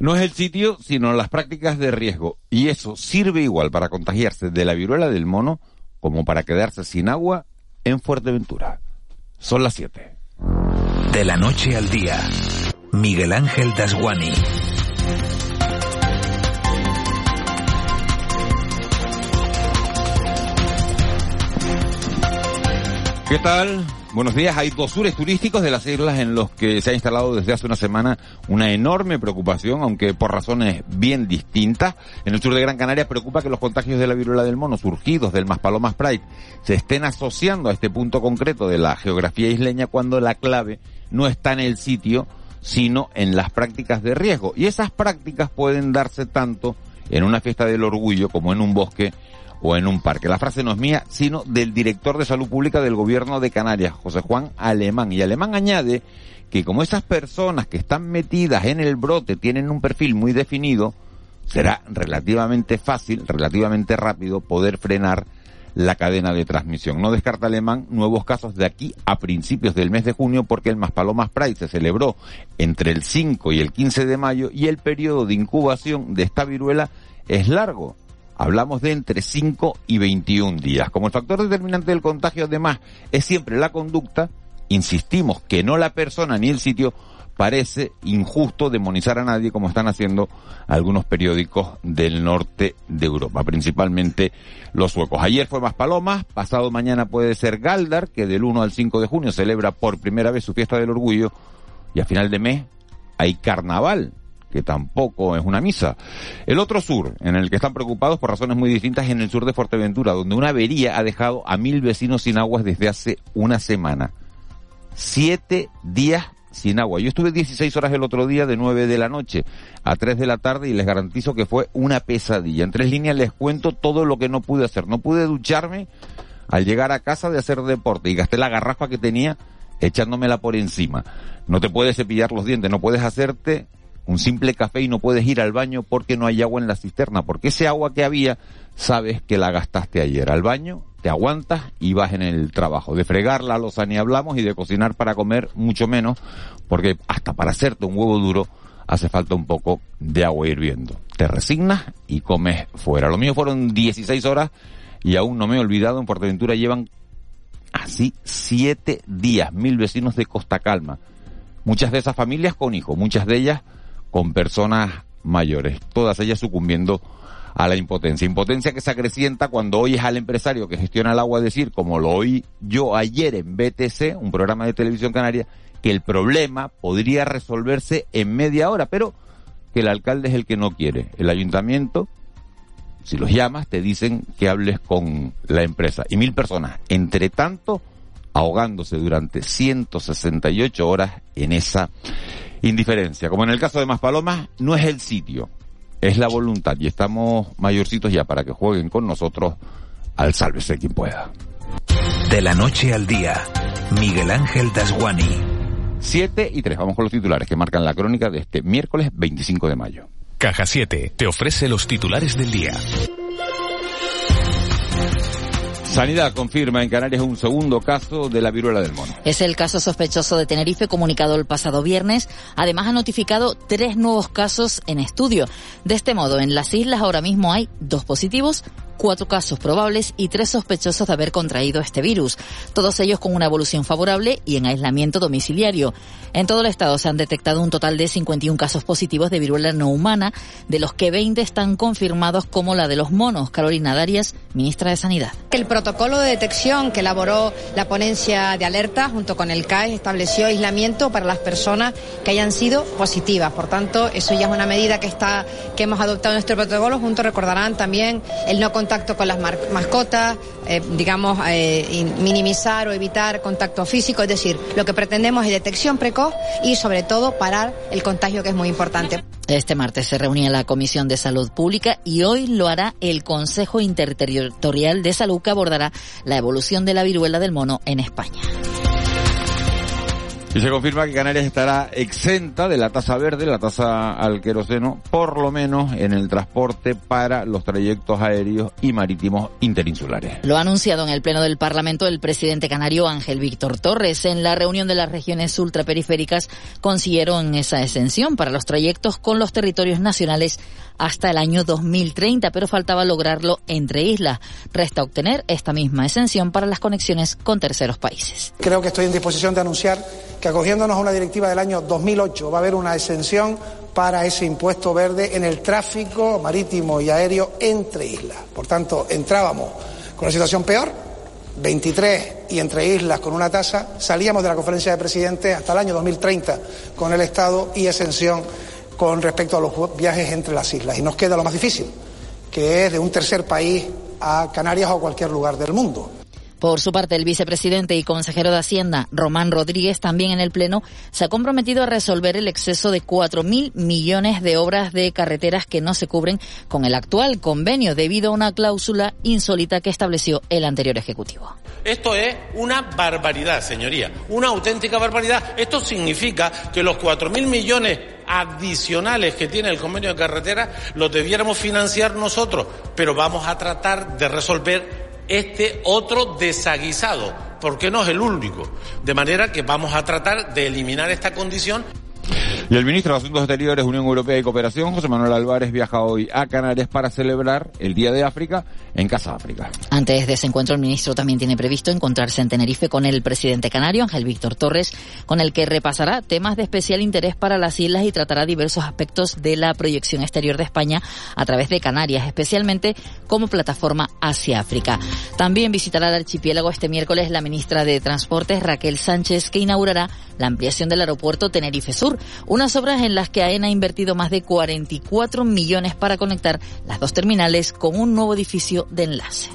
No es el sitio, sino las prácticas de riesgo. Y eso sirve igual para contagiarse de la viruela del mono como para quedarse sin agua en Fuerteventura. Son las 7. De la noche al día, Miguel Ángel Dasguani. ¿Qué tal? Buenos días. Hay dos sures turísticos de las islas en los que se ha instalado desde hace una semana una enorme preocupación, aunque por razones bien distintas. En el sur de Gran Canaria preocupa que los contagios de la viruela del mono surgidos del Maspalomas Pride se estén asociando a este punto concreto de la geografía isleña cuando la clave no está en el sitio, sino en las prácticas de riesgo. Y esas prácticas pueden darse tanto en una fiesta del orgullo como en un bosque o en un parque. La frase no es mía, sino del director de salud pública del gobierno de Canarias, José Juan Alemán. Y Alemán añade que como esas personas que están metidas en el brote tienen un perfil muy definido, será relativamente fácil, relativamente rápido poder frenar la cadena de transmisión. No descarta Alemán nuevos casos de aquí a principios del mes de junio porque el Maspalomas Pride se celebró entre el 5 y el 15 de mayo y el periodo de incubación de esta viruela es largo Hablamos de entre 5 y 21 días. Como el factor determinante del contagio además es siempre la conducta, insistimos que no la persona ni el sitio, parece injusto demonizar a nadie como están haciendo algunos periódicos del norte de Europa, principalmente los suecos. Ayer fue más Palomas, pasado mañana puede ser Galdar, que del 1 al 5 de junio celebra por primera vez su fiesta del orgullo, y a final de mes hay carnaval que tampoco es una misa. El otro sur, en el que están preocupados por razones muy distintas, en el sur de Fuerteventura, donde una avería ha dejado a mil vecinos sin aguas desde hace una semana. Siete días sin agua. Yo estuve 16 horas el otro día de 9 de la noche a 3 de la tarde y les garantizo que fue una pesadilla. En tres líneas les cuento todo lo que no pude hacer. No pude ducharme al llegar a casa de hacer deporte y gasté la garrafa que tenía echándomela por encima. No te puedes cepillar los dientes, no puedes hacerte un simple café y no puedes ir al baño porque no hay agua en la cisterna, porque ese agua que había sabes que la gastaste ayer. Al baño te aguantas y vas en el trabajo. De fregar la losa ni hablamos y de cocinar para comer mucho menos, porque hasta para hacerte un huevo duro hace falta un poco de agua hirviendo. Te resignas y comes fuera. Lo mío fueron 16 horas y aún no me he olvidado, en Fuerteventura llevan así siete días, mil vecinos de Costa Calma. Muchas de esas familias con hijos, muchas de ellas con personas mayores, todas ellas sucumbiendo a la impotencia. Impotencia que se acrecienta cuando oyes al empresario que gestiona el agua decir, como lo oí yo ayer en BTC, un programa de televisión canaria, que el problema podría resolverse en media hora, pero que el alcalde es el que no quiere. El ayuntamiento, si los llamas, te dicen que hables con la empresa. Y mil personas, entre tanto, ahogándose durante 168 horas en esa indiferencia. Como en el caso de Maspalomas, no es el sitio, es la voluntad. Y estamos mayorcitos ya para que jueguen con nosotros al sálvese quien pueda. De la noche al día, Miguel Ángel Dasguani. 7 y 3, vamos con los titulares que marcan la crónica de este miércoles 25 de mayo. Caja 7 te ofrece los titulares del día. Sanidad confirma en Canarias un segundo caso de la viruela del mono. Es el caso sospechoso de Tenerife comunicado el pasado viernes. Además ha notificado tres nuevos casos en estudio. De este modo, en las islas ahora mismo hay dos positivos cuatro casos probables y tres sospechosos de haber contraído este virus, todos ellos con una evolución favorable y en aislamiento domiciliario. En todo el estado se han detectado un total de 51 casos positivos de viruela no humana, de los que 20 están confirmados como la de los monos. Carolina Darias, ministra de Sanidad. El protocolo de detección que elaboró la ponencia de alerta junto con el CAE estableció aislamiento para las personas que hayan sido positivas. Por tanto, eso ya es una medida que está que hemos adoptado en nuestro protocolo. Junto recordarán también el no contacto contacto con las mascotas, eh, digamos, eh, minimizar o evitar contacto físico, es decir, lo que pretendemos es detección precoz y sobre todo parar el contagio que es muy importante. Este martes se reunía la Comisión de Salud Pública y hoy lo hará el Consejo Interterritorial de Salud que abordará la evolución de la viruela del mono en España. Y se confirma que Canarias estará exenta de la tasa verde, la tasa al queroseno, por lo menos en el transporte para los trayectos aéreos y marítimos interinsulares. Lo ha anunciado en el Pleno del Parlamento el presidente canario Ángel Víctor Torres. En la reunión de las regiones ultraperiféricas consiguieron esa exención para los trayectos con los territorios nacionales hasta el año 2030, pero faltaba lograrlo entre islas. Resta obtener esta misma exención para las conexiones con terceros países. Creo que estoy en disposición de anunciar que acogiéndonos a una directiva del año 2008 va a haber una exención para ese impuesto verde en el tráfico marítimo y aéreo entre islas. Por tanto, entrábamos con una situación peor, 23 y entre islas con una tasa, salíamos de la conferencia de presidentes hasta el año 2030 con el Estado y exención con respecto a los viajes entre las islas. Y nos queda lo más difícil, que es de un tercer país a Canarias o a cualquier lugar del mundo. Por su parte, el vicepresidente y consejero de Hacienda, Román Rodríguez, también en el Pleno, se ha comprometido a resolver el exceso de 4.000 millones de obras de carreteras que no se cubren con el actual convenio debido a una cláusula insólita que estableció el anterior Ejecutivo. Esto es una barbaridad, señoría, una auténtica barbaridad. Esto significa que los 4.000 millones adicionales que tiene el convenio de carretera los debiéramos financiar nosotros, pero vamos a tratar de resolver este otro desaguisado, porque no es el único. De manera que vamos a tratar de eliminar esta condición. Y el ministro de Asuntos Exteriores, Unión Europea y Cooperación, José Manuel Álvarez, viaja hoy a Canarias para celebrar el Día de África en Casa África. Antes de ese encuentro, el ministro también tiene previsto encontrarse en Tenerife con el presidente canario, Ángel Víctor Torres, con el que repasará temas de especial interés para las islas y tratará diversos aspectos de la proyección exterior de España a través de Canarias, especialmente como plataforma hacia África. También visitará el archipiélago este miércoles la ministra de Transportes, Raquel Sánchez, que inaugurará la ampliación del aeropuerto Tenerife Sur, unas obras en las que AENA ha invertido más de 44 millones para conectar las dos terminales con un nuevo edificio de enlace.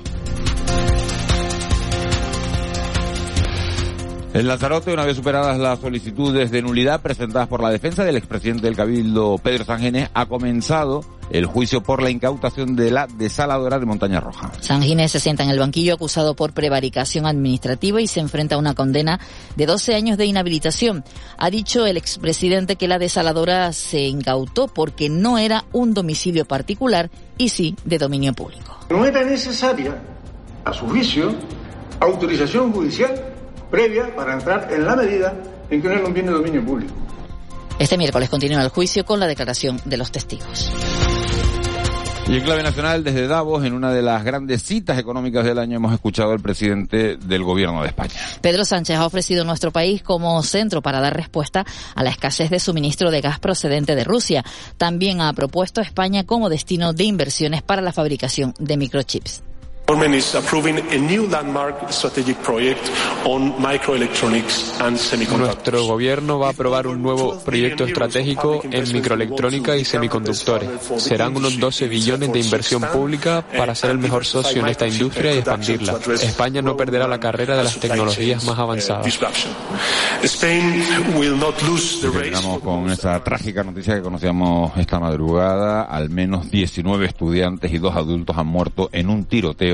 En Lanzarote, una vez superadas las solicitudes de nulidad presentadas por la defensa del expresidente del Cabildo, Pedro Sangenes, ha comenzado el juicio por la incautación de la desaladora de Montaña Roja. Sanginés se sienta en el banquillo acusado por prevaricación administrativa y se enfrenta a una condena de 12 años de inhabilitación. Ha dicho el expresidente que la desaladora se incautó porque no era un domicilio particular y sí de dominio público. No era necesaria, a su juicio, autorización judicial previa para entrar en la medida en que no era un bien de dominio público. Este miércoles continúa el juicio con la declaración de los testigos. Y en clave nacional, desde Davos, en una de las grandes citas económicas del año, hemos escuchado al presidente del gobierno de España. Pedro Sánchez ha ofrecido nuestro país como centro para dar respuesta a la escasez de suministro de gas procedente de Rusia. También ha propuesto a España como destino de inversiones para la fabricación de microchips. Nuestro gobierno va a aprobar un nuevo proyecto estratégico en microelectrónica y semiconductores. Serán unos 12 billones de inversión pública para ser el mejor socio en esta industria y expandirla. España no perderá la carrera de las tecnologías más avanzadas. Terminamos con esa trágica noticia que conocíamos esta madrugada. Al menos 19 estudiantes y dos adultos han muerto en un tiroteo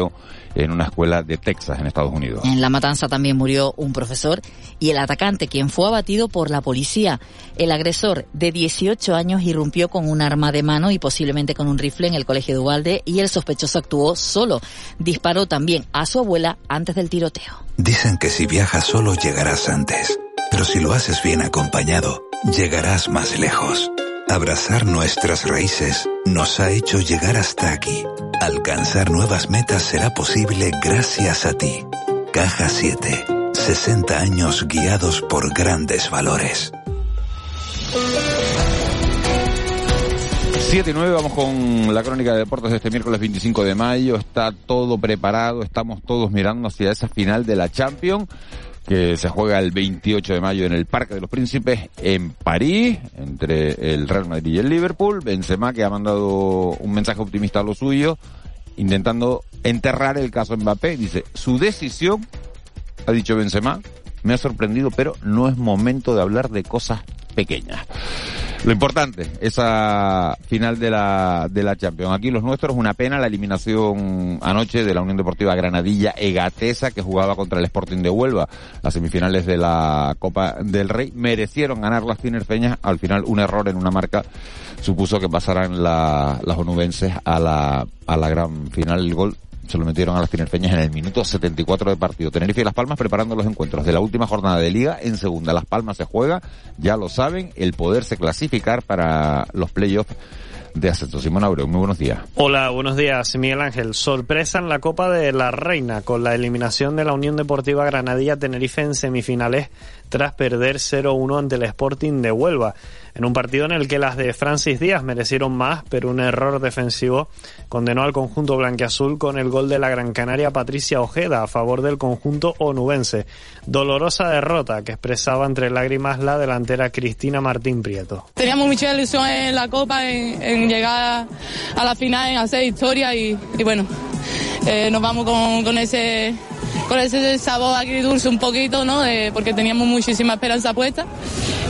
en una escuela de Texas, en Estados Unidos. En la matanza también murió un profesor y el atacante, quien fue abatido por la policía. El agresor, de 18 años, irrumpió con un arma de mano y posiblemente con un rifle en el colegio de Ubalde y el sospechoso actuó solo. Disparó también a su abuela antes del tiroteo. Dicen que si viajas solo llegarás antes, pero si lo haces bien acompañado, llegarás más lejos. Abrazar nuestras raíces nos ha hecho llegar hasta aquí. Alcanzar nuevas metas será posible gracias a ti. Caja 7. 60 años guiados por grandes valores. 7 y 9, vamos con la crónica de deportes de este miércoles 25 de mayo. Está todo preparado, estamos todos mirando hacia esa final de la Champions que se juega el 28 de mayo en el Parque de los Príncipes en París, entre el Real Madrid y el Liverpool. Benzema que ha mandado un mensaje optimista a lo suyo intentando enterrar el caso Mbappé. Dice, su decisión, ha dicho Benzema, me ha sorprendido, pero no es momento de hablar de cosas pequeñas. Lo importante, esa final de la, de la Champions. Aquí los nuestros, una pena la eliminación anoche de la Unión Deportiva Granadilla Egatesa, que jugaba contra el Sporting de Huelva. Las semifinales de la Copa del Rey merecieron ganar las tinerfeñas. Al final, un error en una marca supuso que pasaran la, las onubenses a la, a la gran final. El gol se lo metieron a las tinerfeñas en el minuto 74 de partido. Tenerife y Las Palmas preparando los encuentros de la última jornada de liga en segunda. Las Palmas se juega, ya lo saben, el poderse clasificar para los playoffs de ascenso. Simón Abreu, muy buenos días. Hola, buenos días, Miguel Ángel. Sorpresa en la Copa de la Reina con la eliminación de la Unión Deportiva Granadilla Tenerife en semifinales tras perder 0-1 ante el Sporting de Huelva en un partido en el que las de Francis Díaz merecieron más, pero un error defensivo condenó al conjunto blanquiazul con el gol de la Gran Canaria Patricia Ojeda a favor del conjunto onubense. Dolorosa derrota que expresaba entre lágrimas la delantera Cristina Martín Prieto. Teníamos mucha ilusión en la Copa, en, llegar a la final, en hacer historia y, bueno, eh, nos vamos con ese con ese sabor agridulce un poquito, ¿no? porque teníamos muchísima esperanza puesta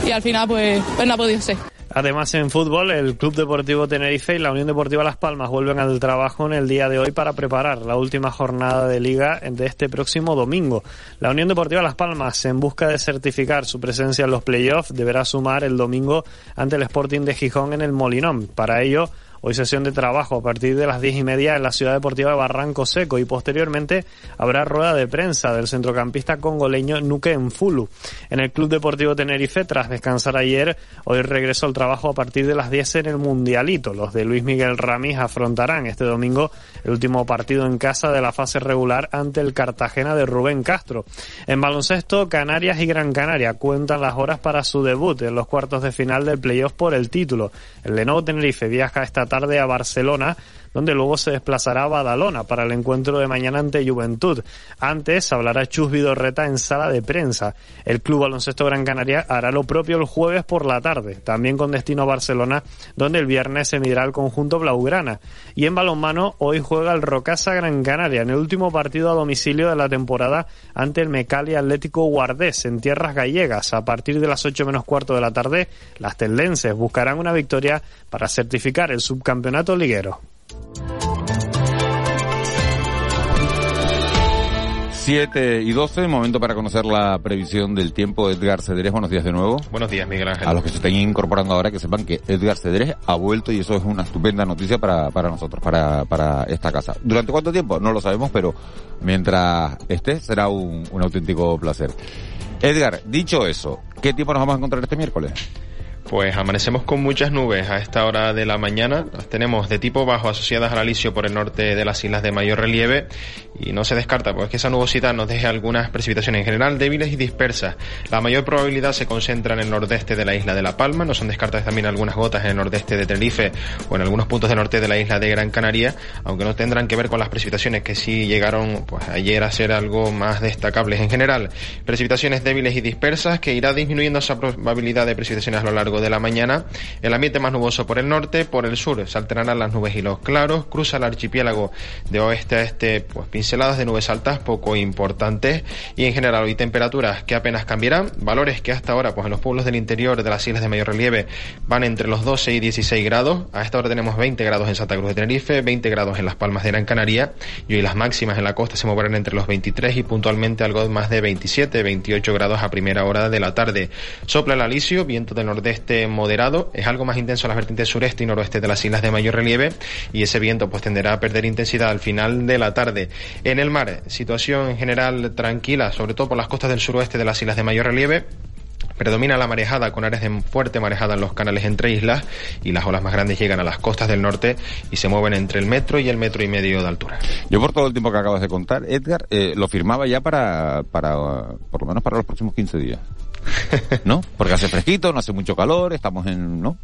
y al final pues, pues no ha podido ser. Además, en fútbol, el Club Deportivo Tenerife y la Unión Deportiva Las Palmas vuelven al trabajo en el día de hoy para preparar la última jornada de liga de este próximo domingo. La Unión Deportiva Las Palmas, en busca de certificar su presencia en los playoffs, deberá sumar el domingo ante el Sporting de Gijón en el Molinón. Para ello, Hoy sesión de trabajo a partir de las diez y media en la ciudad deportiva de Barranco Seco y posteriormente habrá rueda de prensa del centrocampista congoleño Nuke Nfulu. En el Club Deportivo Tenerife, tras descansar ayer, hoy regresó al trabajo a partir de las 10 en el Mundialito. Los de Luis Miguel Ramis afrontarán este domingo el último partido en casa de la fase regular ante el Cartagena de Rubén Castro. En baloncesto, Canarias y Gran Canaria cuentan las horas para su debut en los cuartos de final del playoff por el título. El Lenovo Tenerife viaja esta tarde a Barcelona donde luego se desplazará a Badalona para el encuentro de mañana ante Juventud. Antes hablará Chus Vidorreta en sala de prensa. El Club Baloncesto Gran Canaria hará lo propio el jueves por la tarde, también con destino a Barcelona, donde el viernes se medirá el conjunto Blaugrana. Y en balonmano, hoy juega el Rocasa Gran Canaria en el último partido a domicilio de la temporada ante el Mecali Atlético Guardés en tierras gallegas. A partir de las 8 menos cuarto de la tarde, las tendenses buscarán una victoria para certificar el subcampeonato liguero. 7 y 12, momento para conocer la previsión del tiempo. Edgar Cedrés, buenos días de nuevo. Buenos días, Miguel Ángel. A los que se estén incorporando ahora, que sepan que Edgar Cedrés ha vuelto y eso es una estupenda noticia para, para nosotros, para, para esta casa. ¿Durante cuánto tiempo? No lo sabemos, pero mientras esté será un, un auténtico placer. Edgar, dicho eso, ¿qué tiempo nos vamos a encontrar este miércoles? Pues amanecemos con muchas nubes a esta hora de la mañana. Las tenemos de tipo bajo asociadas al alisio por el norte de las islas de mayor relieve y no se descarta pues que esa nubosidad nos deje algunas precipitaciones en general débiles y dispersas. La mayor probabilidad se concentra en el nordeste de la isla de La Palma, no son descartadas también algunas gotas en el nordeste de Tenerife o en algunos puntos del norte de la isla de Gran Canaria, aunque no tendrán que ver con las precipitaciones que sí llegaron pues ayer a ser algo más destacables en general. Precipitaciones débiles y dispersas que irá disminuyendo esa probabilidad de precipitaciones a lo largo de la mañana. El ambiente más nuboso por el norte, por el sur se alternarán las nubes y los claros, cruza el archipiélago de oeste a este, pues pinceladas de nubes altas poco importantes y en general hoy temperaturas que apenas cambiarán, valores que hasta ahora pues en los pueblos del interior de las islas de mayor relieve van entre los 12 y 16 grados. A esta hora tenemos 20 grados en Santa Cruz de Tenerife, 20 grados en Las Palmas de Gran Canaria y hoy las máximas en la costa se moverán entre los 23 y puntualmente algo más de 27, 28 grados a primera hora de la tarde. Sopla el alisio, viento del nordeste moderado, es algo más intenso en las vertientes sureste y noroeste de las islas de mayor relieve y ese viento pues tenderá a perder intensidad al final de la tarde. En el mar, situación en general tranquila, sobre todo por las costas del suroeste de las islas de mayor relieve. Predomina la marejada con áreas de fuerte marejada en los canales entre islas y las olas más grandes llegan a las costas del norte y se mueven entre el metro y el metro y medio de altura. Yo por todo el tiempo que acabas de contar, Edgar, eh, lo firmaba ya para, para, por lo menos para los próximos 15 días. ¿No? Porque hace fresquito, no hace mucho calor, estamos en, ¿no?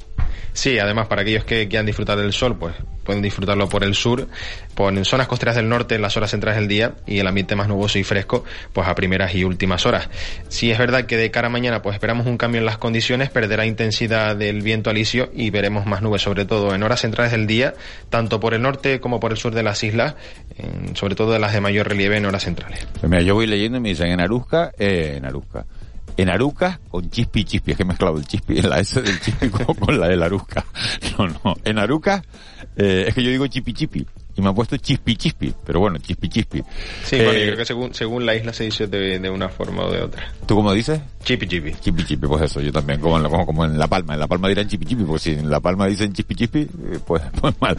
Sí, además para aquellos que quieran disfrutar del sol, pues pueden disfrutarlo por el sur, por en zonas costeras del norte en las horas centrales del día y el ambiente más nuboso y fresco, pues a primeras y últimas horas. Sí es verdad que de cara a mañana, pues esperamos un cambio en las condiciones, perderá intensidad del viento alisio y veremos más nubes, sobre todo en horas centrales del día, tanto por el norte como por el sur de las islas, sobre todo de las de mayor relieve en horas centrales. Pues mira, yo voy leyendo y me dicen en Arusca, eh, en Arusca en Aruca con chispi y chispi. Es que he mezclado el chispi, la S del chispi con, la de la Arusca. No, no. En Aruca, eh, es que yo digo chipi chipi. Y me ha puesto chispi chispi. Pero bueno, chispi chispi. Sí, bueno, yo eh, creo que según, según la isla se dice de, de, una forma o de otra. ¿Tú cómo dices? Chipi chipi. Chipi chipi, pues eso, yo también, como en, como, como en La Palma. En La Palma dirán chipi chipi, porque si en La Palma dicen chispi chispi, eh, pues, pues mal.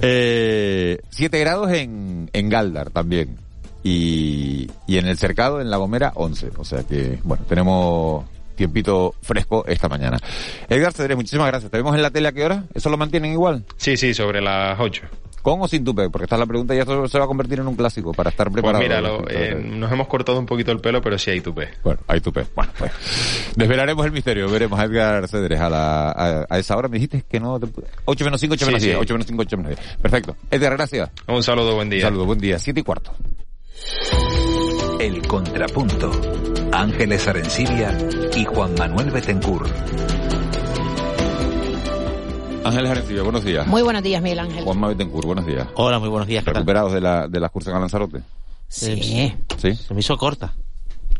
eh, siete grados en, en Galdar también y, y en el cercado, en La Gomera, 11. O sea que, bueno, tenemos tiempito fresco esta mañana. Edgar Cedrés, muchísimas gracias. ¿Te vemos en la tele a qué hora? ¿Eso lo mantienen igual? Sí, sí, sobre las 8. ¿Con o sin tupe? Porque esta es la pregunta y esto se va a convertir en un clásico para estar pues preparado. Pues mira, eh, nos hemos cortado un poquito el pelo, pero sí hay tupe. Bueno, hay tupe. Bueno, pues desvelaremos el misterio. Veremos a Edgar Cedres a, la, a, esa hora. Me dijiste que no... 8 menos 5, 8 menos 10. 8 menos 5, 8 menos 10. Perfecto. Edgar, gracias. Un saludo, buen día. Un saludo, buen día. 7 y cuarto. El Contrapunto. Ángeles Arencibia y Juan Manuel Betencur. Ángeles Arencibia, buenos días. Muy buenos días, Miguel Ángel. Juan Manuel Betencur, buenos días. Hola, muy buenos días. ¿Recuperados de la, de la excursión a Lanzarote? Sí. ¿Sí? Se me hizo corta.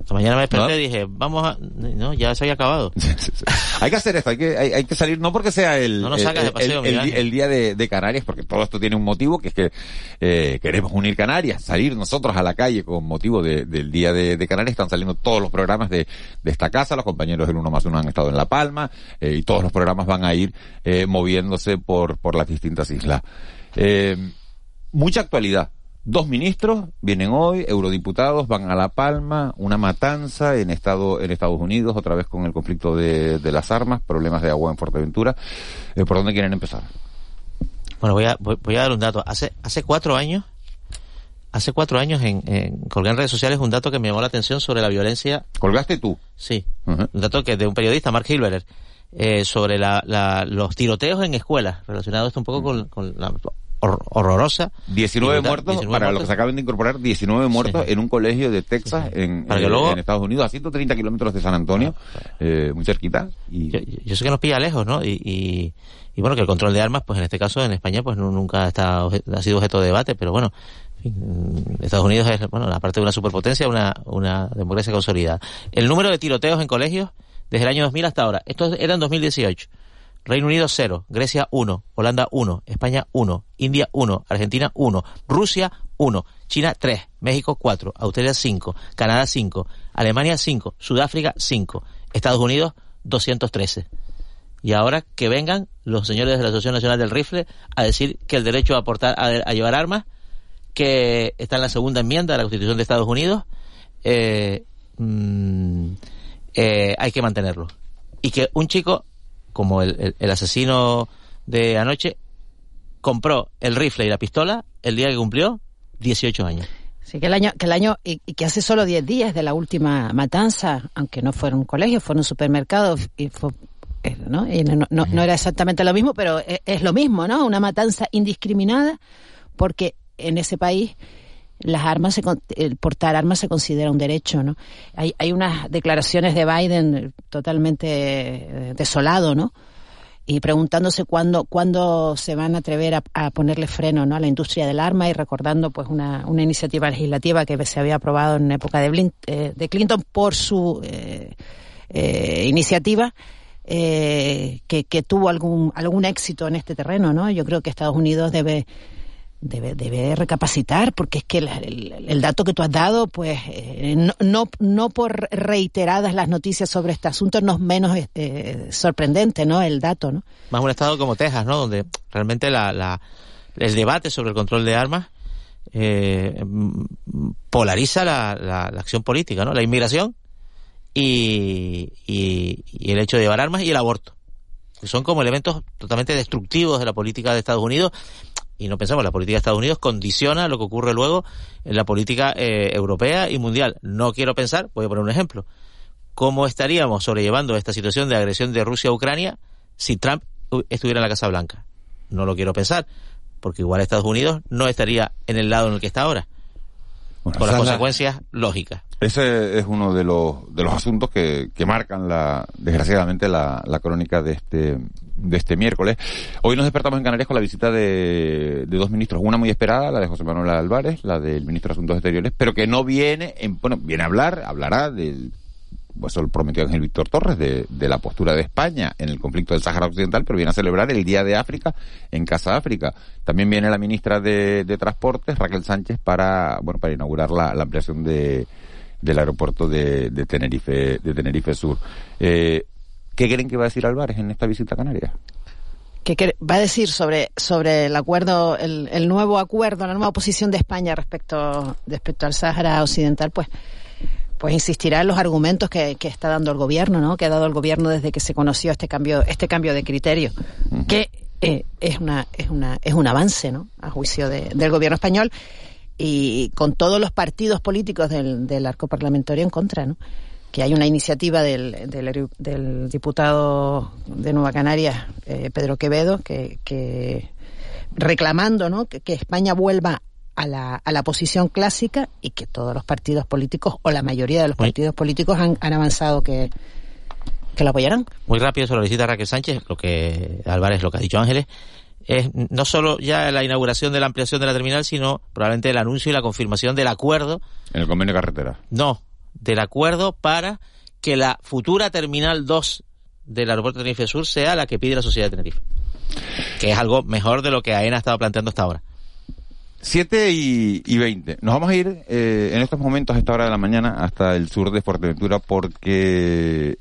Esta mañana me desperté y dije, vamos a... No, ya se había acabado. hay que hacer esto, hay que, hay, que salir, no porque sea el, no el, día de, de, Canarias, porque todo esto tiene un motivo, que es que eh, queremos unir Canarias, salir nosotros a la calle con motivo del día de, Canarias. Están saliendo todos los programas de, de esta casa, los compañeros del Uno más Uno han estado en La Palma, eh, y todos los programas van a ir eh, moviéndose por, por las distintas islas. Eh, mucha actualidad Dos ministros vienen hoy, eurodiputados van a La Palma, una matanza en Estado, en Estados Unidos, otra vez con el conflicto de, las armas, problemas de agua en Fuerteventura. Eh, ¿Por dónde quieren empezar? Bueno, voy a, voy, a dar un dato. Hace, hace cuatro años, hace cuatro años en, colgué en redes sociales un dato que me llamó la atención sobre la violencia. ¿Colgaste tú? Sí. Un dato que de un periodista, Mark Hilberer, eh, sobre la, los tiroteos en escuelas, relacionado esto un poco con, con la horrorosa. 19 muertos, para los que se acaben de incorporar, 19 muertos en un colegio de Texas, en, en, Estados Unidos, a 130 kilómetros de San Antonio, eh, muy cerquita. Y... Yo, sé que nos pilla lejos, ¿no? Y, y, bueno, que el control de armas, pues en este caso en España, pues nunca está, ha sido objeto de debate, pero bueno, Estados Unidos es, bueno, la parte de una superpotencia, una, una democracia consolidada. El número de tiroteos en colegios desde el año 2000 hasta ahora, esto era en 2018. Reino Unido 0, Grecia 1, Holanda 1, España 1, India 1, Argentina 1, Rusia 1, China 3, México 4, Australia 5, Canadá 5, Alemania 5, Sudáfrica 5, Estados Unidos 213. Y ahora que vengan los señores de la Asociación Nacional del Rifle a decir que el derecho a, aportar, a, llevar armas, que está en la segunda enmienda de la Constitución de Estados Unidos, eh, mm, eh, hay que mantenerlo. Y que un chico como el, el, asesino de anoche, compró el rifle y la pistola el día que cumplió 18 años. Sí, que el año, que el año, y, que hace solo 10 días de la última matanza, aunque no fuera un colegio, fue un supermercado, y fue, eh, ¿no? Y no, no, no, era exactamente lo mismo, pero es, es, lo mismo, ¿no? Una matanza indiscriminada, porque en ese país las armas, se, el portar armas se considera un derecho, ¿no? Hay, hay unas declaraciones de Biden totalmente eh, desolado, ¿no? Y preguntándose cuándo, cuándo se van a atrever a, ponerle freno ¿no? a la industria del arma y recordando pues una, una iniciativa legislativa que se había aprobado en época de, eh, de Clinton por su eh, eh, iniciativa eh, que, que tuvo algún, algún éxito en este terreno, ¿no? Yo creo que Estados Unidos debe debe, debe recapacitar, porque es que el, dato que tú has dado, pues eh, no, no, no, por reiteradas las noticias sobre este asunto, no es menos eh, sorprendente, ¿no? El dato, ¿no? Más un estado como Texas, ¿no? Donde realmente la, la, el debate sobre el control de armas eh, polariza la, la, la, acción política, ¿no? La inmigración y, y, y el hecho de llevar armas y el aborto. Que son como elementos totalmente destructivos de la política de Estados Unidos y no pensamos, la política de Estados Unidos condiciona lo que ocurre luego en la política eh, europea y mundial. No quiero pensar, voy a poner un ejemplo, cómo estaríamos sobrellevando esta situación de agresión de Rusia a Ucrania si Trump estuviera en la Casa Blanca. No lo quiero pensar, porque igual Estados Unidos no estaría en el lado en el que está ahora. Con las consecuencias lógicas. Ese es uno de los, de los asuntos que, que marcan la, desgraciadamente la, la crónica de este, de este miércoles. Hoy nos despertamos en Canarias con la visita de, de dos ministros, una muy esperada, la de José Manuel Álvarez, la del ministro de Asuntos Exteriores, pero que no viene, en, bueno, viene a hablar, hablará del eso lo prometió Ángel Víctor Torres, de, de, la postura de España en el conflicto del Sáhara Occidental, pero viene a celebrar el Día de África en Casa África. También viene la ministra de, de Transportes, Raquel Sánchez, para, bueno, para inaugurar la, la ampliación de, del aeropuerto de, de, Tenerife, de Tenerife Sur. Eh, ¿Qué creen que va a decir Álvarez en esta visita a Canarias? ¿Qué va a decir sobre, sobre el acuerdo, el, el nuevo acuerdo, la nueva posición de España respecto, respecto al Sáhara Occidental? Pues pues insistirá en los argumentos que, que, está dando el gobierno, ¿no? Que ha dado el gobierno desde que se conoció este cambio, este cambio de criterio, que eh, es una, es una, es un avance, ¿no? A juicio de, del gobierno español y con todos los partidos políticos del, del arco parlamentario en contra, ¿no? Que hay una iniciativa del, del, del diputado de Nueva Canarias, eh, Pedro Quevedo, que, que reclamando, ¿no? Que, que España vuelva a la, a la posición clásica y que todos los partidos políticos o la mayoría de los partidos políticos han, han avanzado que, que lo apoyarán. Muy rápido sobre la visita de Raquel Sánchez, lo que Álvarez, lo que ha dicho Ángeles, es no solo ya la inauguración de la ampliación de la terminal, sino probablemente el anuncio y la confirmación del acuerdo. En el convenio de carretera. No, del acuerdo para que la futura terminal 2 del aeropuerto de Tenerife Sur sea la que pide la sociedad de Tenerife. Que es algo mejor de lo que AENA ha estado planteando hasta ahora. 7 y, y 20. Nos vamos a ir eh, en estos momentos, a esta hora de la mañana, hasta el sur de Fuerteventura porque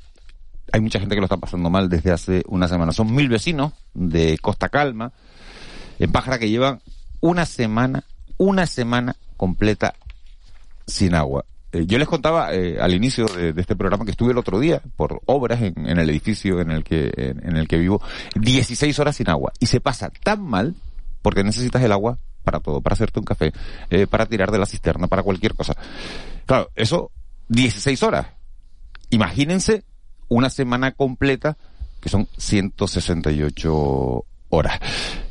hay mucha gente que lo está pasando mal desde hace una semana. Son mil vecinos de Costa Calma, en Pájara, que llevan una semana, una semana completa sin agua. Eh, yo les contaba eh, al inicio de, de, este programa que estuve el otro día por obras en, en el edificio en el que en, en el que vivo, 16 horas sin agua. Y se pasa tan mal porque necesitas el agua para todo, para hacerte un café, eh, para tirar de la cisterna, para cualquier cosa. Claro, eso 16 horas. Imagínense una semana completa que son 168 horas.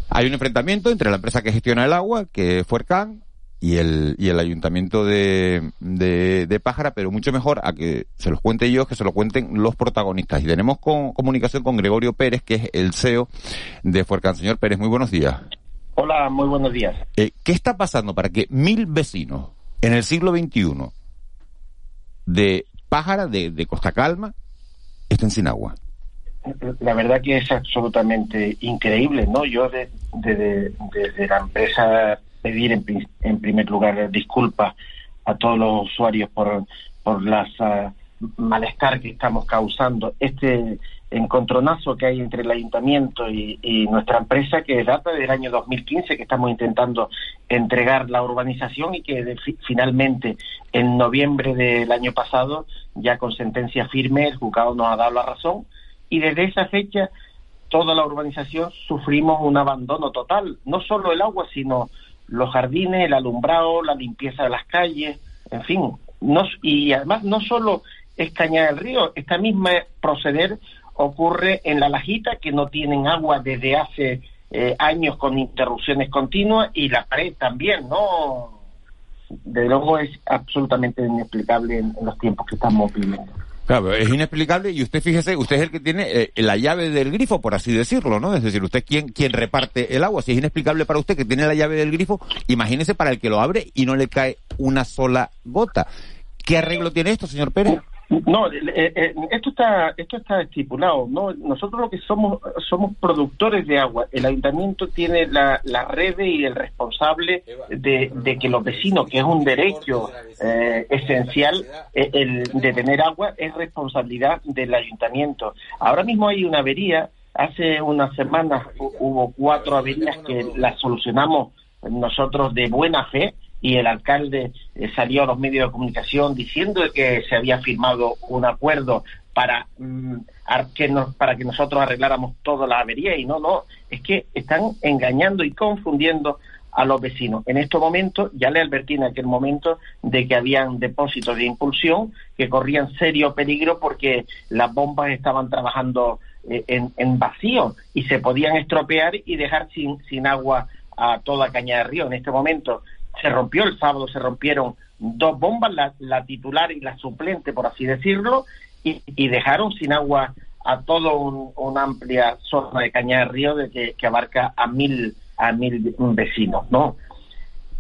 Hay un enfrentamiento entre la empresa que gestiona el agua, que es Fuercan, y el, y el ayuntamiento de, de, de, Pájara, pero mucho mejor a que se los cuente yo, que se lo cuenten los protagonistas. Y tenemos con, comunicación con Gregorio Pérez, que es el CEO de Fuercan. Señor Pérez, muy buenos días. Hola, muy buenos días. Eh, ¿Qué está pasando para que mil vecinos en el siglo XXI de Pájara, de, de Costa Calma, estén sin agua? La verdad que es absolutamente increíble, ¿no? Yo desde de, de, de, la empresa pedir en, en, primer lugar disculpas a todos los usuarios por, por las uh, malestar que estamos causando. Este encontronazo que hay entre el ayuntamiento y, nuestra empresa que data del año 2015 que estamos intentando entregar la urbanización y que finalmente en noviembre del año pasado ya con sentencia firme el juzgado nos ha dado la razón y desde esa fecha toda la urbanización sufrimos un abandono total, no solo el agua sino los jardines, el alumbrado, la limpieza de las calles, en fin, no, y además no solo es Cañada del Río, esta misma proceder ocurre en la Lajita, que no tienen agua desde hace eh, años con interrupciones continuas, y la pared también, ¿no? De luego es absolutamente inexplicable en, los tiempos que estamos viviendo. Claro, es inexplicable y usted fíjese, usted es el que tiene eh, la llave del grifo, por así decirlo, ¿no? Es decir, usted quien, quien reparte el agua. Si es inexplicable para usted que tiene la llave del grifo, imagínese para el que lo abre y no le cae una sola gota. ¿Qué arreglo tiene esto, señor Pérez? No, eh, eh, esto está esto está estipulado. No, nosotros lo que somos somos productores de agua. El ayuntamiento tiene la, la red y el responsable de, de, que los vecinos, que es un derecho eh, esencial, eh, el de tener agua es responsabilidad del ayuntamiento. Ahora mismo hay una avería. Hace unas semanas hubo cuatro averías que las solucionamos nosotros de buena fe y el alcalde eh, salió a los medios de comunicación diciendo que se había firmado un acuerdo para mm, que nos, para que nosotros arregláramos toda la avería y no no es que están engañando y confundiendo a los vecinos. En estos momentos, ya le advertí en aquel momento de que habían depósitos de impulsión que corrían serio peligro porque las bombas estaban trabajando eh, en, en, vacío y se podían estropear y dejar sin, sin agua a toda Caña de Río. En este momento se rompió el sábado, se rompieron dos bombas, la, la titular y la suplente, por así decirlo, y, dejaron sin agua a toda un, una amplia zona de Caña de Río de que, abarca a mil a mil vecinos, ¿no?